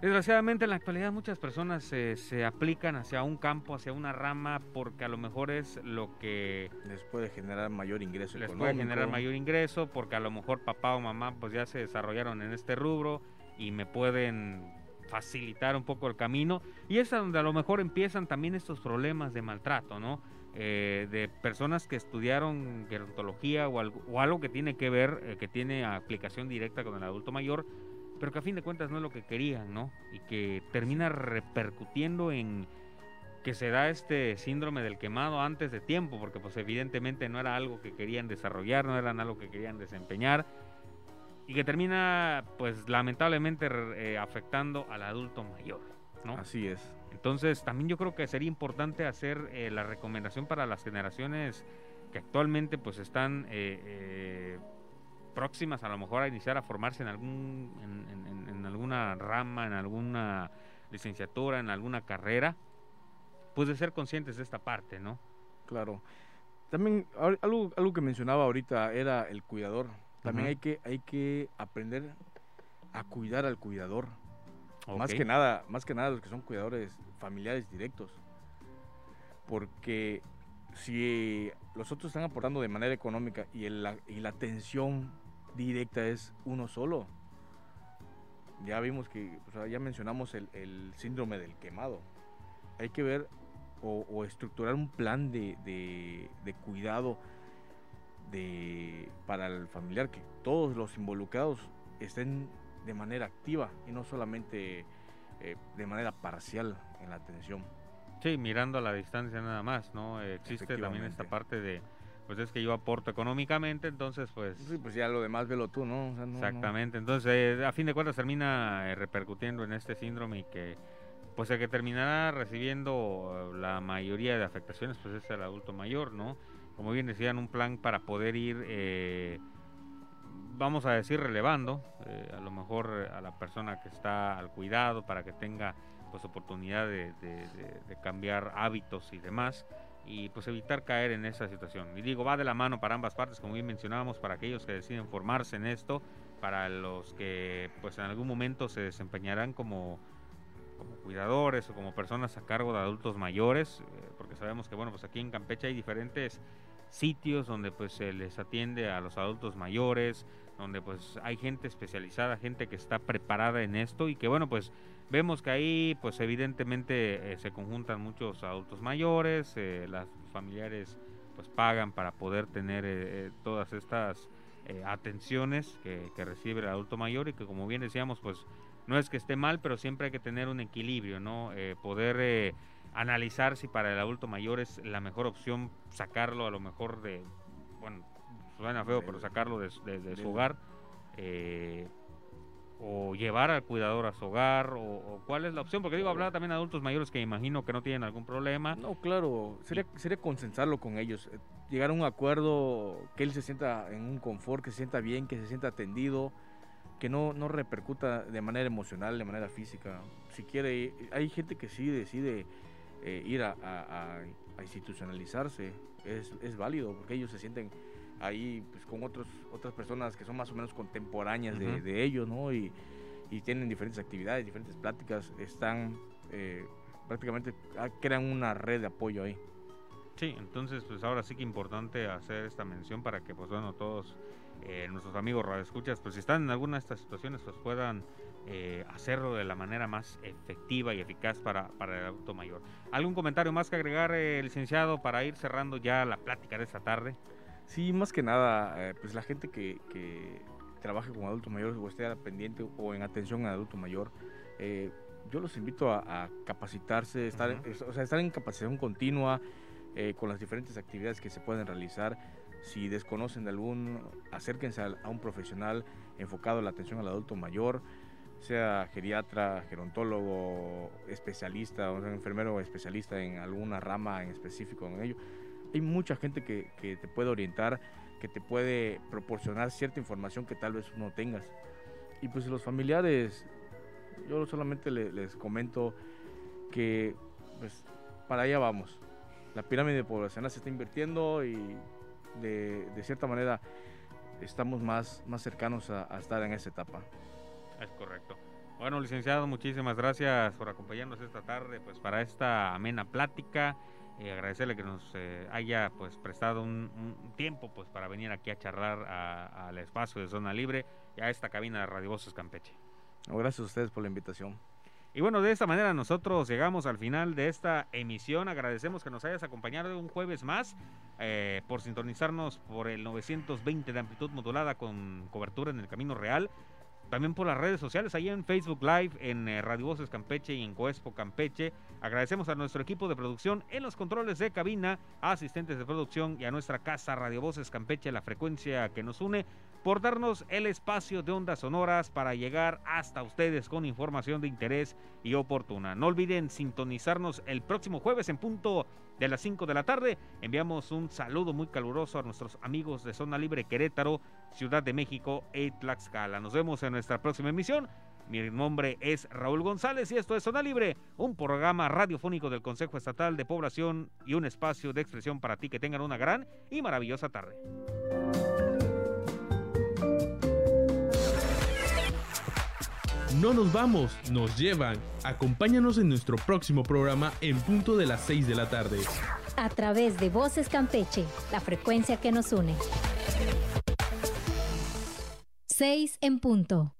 Desgraciadamente en la actualidad muchas personas se- se aplican hacia un campo, hacia una rama, porque a lo mejor es lo que Les puede generar mayor ingreso les económico. puede generar mayor ingreso porque a lo mejor papá o mamá pues ya se desarrollaron en este rubro y me pueden facilitar un poco el camino y es donde a lo mejor empiezan también estos problemas de maltrato, ¿no? Eh, de personas que estudiaron gerontología o algo, que tiene que ver, eh, que tiene aplicación directa con el adulto mayor, pero que a fin de cuentas no es lo que querían, ¿no? Y que termina repercutiendo en que se da este síndrome del quemado antes de tiempo, porque pues evidentemente no era algo que querían desarrollar, no eran algo que querían desempeñar, y que termina pues lamentablemente eh, afectando al adulto mayor, ¿no? Así es. Entonces también yo creo que sería importante hacer eh, la recomendación para las generaciones que actualmente pues están eh, eh, próximas a lo mejor a iniciar a formarse en algún en, en- en- en alguna rama, en alguna licenciatura, en alguna carrera, pues de ser conscientes de esta parte, ¿no? Claro. También algo, algo que mencionaba ahorita era el cuidador. También hay, que, hay que aprender a cuidar al cuidador. Más que nada, más que nada los que son cuidadores familiares directos. Porque si los otros están aportando de manera económica y, el, la, y la atención directa es uno solo, ya vimos que, o sea, ya mencionamos el, el, síndrome del quemado. Hay que ver o, o estructurar un plan de, de, de, cuidado de, para el familiar, que todos los involucrados estén de manera activa y no solamente eh, de manera parcial en la atención. Sí, mirando a la distancia nada más, ¿no? Existe también esta parte de, pues es que yo aporto económicamente, entonces pues... Sí, pues ya lo demás velo tú, ¿no? O sea, no exactamente, entonces eh, a fin de cuentas termina eh, repercutiendo en este síndrome y que pues el que terminará recibiendo la mayoría de afectaciones pues es el adulto mayor, ¿no? Como bien decían, un plan para poder ir, eh, vamos a decir, relevando eh, a lo mejor a la persona que está al cuidado para que tenga pues oportunidad de, de, de, cambiar hábitos y demás y pues evitar caer en esa situación. Y digo, va de la mano para ambas partes, como bien mencionábamos, para aquellos que deciden formarse en esto, para los que pues en algún momento se desempeñarán como, como cuidadores o como personas a cargo de adultos mayores, eh, porque sabemos que bueno, pues aquí en Campeche hay diferentes sitios donde pues se les atiende a los adultos mayores, donde pues hay gente especializada, gente que está preparada en esto y que bueno, pues Vemos que ahí, pues evidentemente eh, se conjuntan muchos adultos mayores, eh, las familiares pues pagan para poder tener eh, todas estas atenciones que, que, recibe el adulto mayor y que como bien decíamos, pues no es que esté mal, pero siempre hay que tener un equilibrio, ¿no? poder analizar si para el adulto mayor es la mejor opción sacarlo a lo mejor de, bueno, suena feo, pero sacarlo de, de, de su hogar o llevar al cuidador a su hogar o, cuál es la opción porque digo hablar también a adultos mayores que imagino que no tienen algún problema. No claro sería sería consensarlo con ellos eh, llegar a un acuerdo que él se sienta en un confort que se sienta bien que se sienta atendido que no no repercuta de manera emocional de manera física. Si quiere hay gente que sí decide eh, ir a, a, a, institucionalizarse es, es válido porque ellos se sienten ahí pues con otros otras personas que son más o menos contemporáneas de, de, ellos, ¿no? Y, y, tienen diferentes actividades, diferentes pláticas, están eh, prácticamente ah, crean una red de apoyo ahí. Sí, entonces pues ahora sí que importante hacer esta mención para que pues bueno todos eh, nuestros amigos radioescuchas pues si están en alguna de estas situaciones pues puedan eh, hacerlo de la manera más efectiva y eficaz para, para el adulto mayor. ¿Algún comentario más que agregar, eh, licenciado, para ir cerrando ya la plática de esta tarde? Sí, más que nada, eh, pues la gente que, que, trabaje con adultos mayores o esté pendiente o en atención al adulto mayor, eh, yo los invito a, a capacitarse, estar, uh -huh. o sea, estar en capacitación continua eh, con las diferentes actividades que se pueden realizar. Si desconocen de algún, acérquense a, a un profesional enfocado en la atención al adulto mayor, sea geriatra, gerontólogo, especialista, o sea, enfermero especialista en alguna rama en específico en ello hay mucha gente que, que, te puede orientar, que te puede proporcionar cierta información que tal vez no tengas. Y pues los familiares, yo solamente les, les comento que pues para allá vamos. La pirámide poblacional se está invirtiendo y de, de cierta manera estamos más, más cercanos a, a estar en esa etapa. Es correcto. Bueno, licenciado, muchísimas gracias por acompañarnos esta tarde, pues para esta amena plática y agradecerle que nos eh, haya pues prestado un, un, tiempo pues para venir aquí a charlar al espacio de Zona Libre y a esta cabina de Radio Voces Campeche. No, gracias a ustedes por la invitación. Y bueno, de esta manera nosotros llegamos al final de esta emisión. Agradecemos que nos hayas acompañado un jueves más eh, por sintonizarnos por el 920 de amplitud modulada con cobertura en el Camino Real también por las redes sociales, ahí en Facebook Live, en eh, Radio Voces Campeche y en Coespo Campeche. Agradecemos a nuestro equipo de producción en los controles de cabina, a asistentes de producción y a nuestra casa Radio Voces Campeche, la frecuencia que nos une, por darnos el espacio de ondas sonoras para llegar hasta ustedes con información de interés y oportuna. No olviden sintonizarnos el próximo jueves en punto de las 5 de la tarde. Enviamos un saludo muy caluroso a nuestros amigos de Zona Libre Querétaro, Ciudad de México y Tlaxcala. Nos vemos en nuestra próxima emisión. Mi nombre es Raúl González y esto es Zona Libre, un programa radiofónico del Consejo Estatal de Población y un espacio de expresión para ti que tengan una gran y maravillosa tarde. No nos vamos, nos llevan. Acompáñanos en nuestro próximo programa en punto de las 6 de la tarde. A través de Voces Campeche, la frecuencia que nos une. 6 en punto.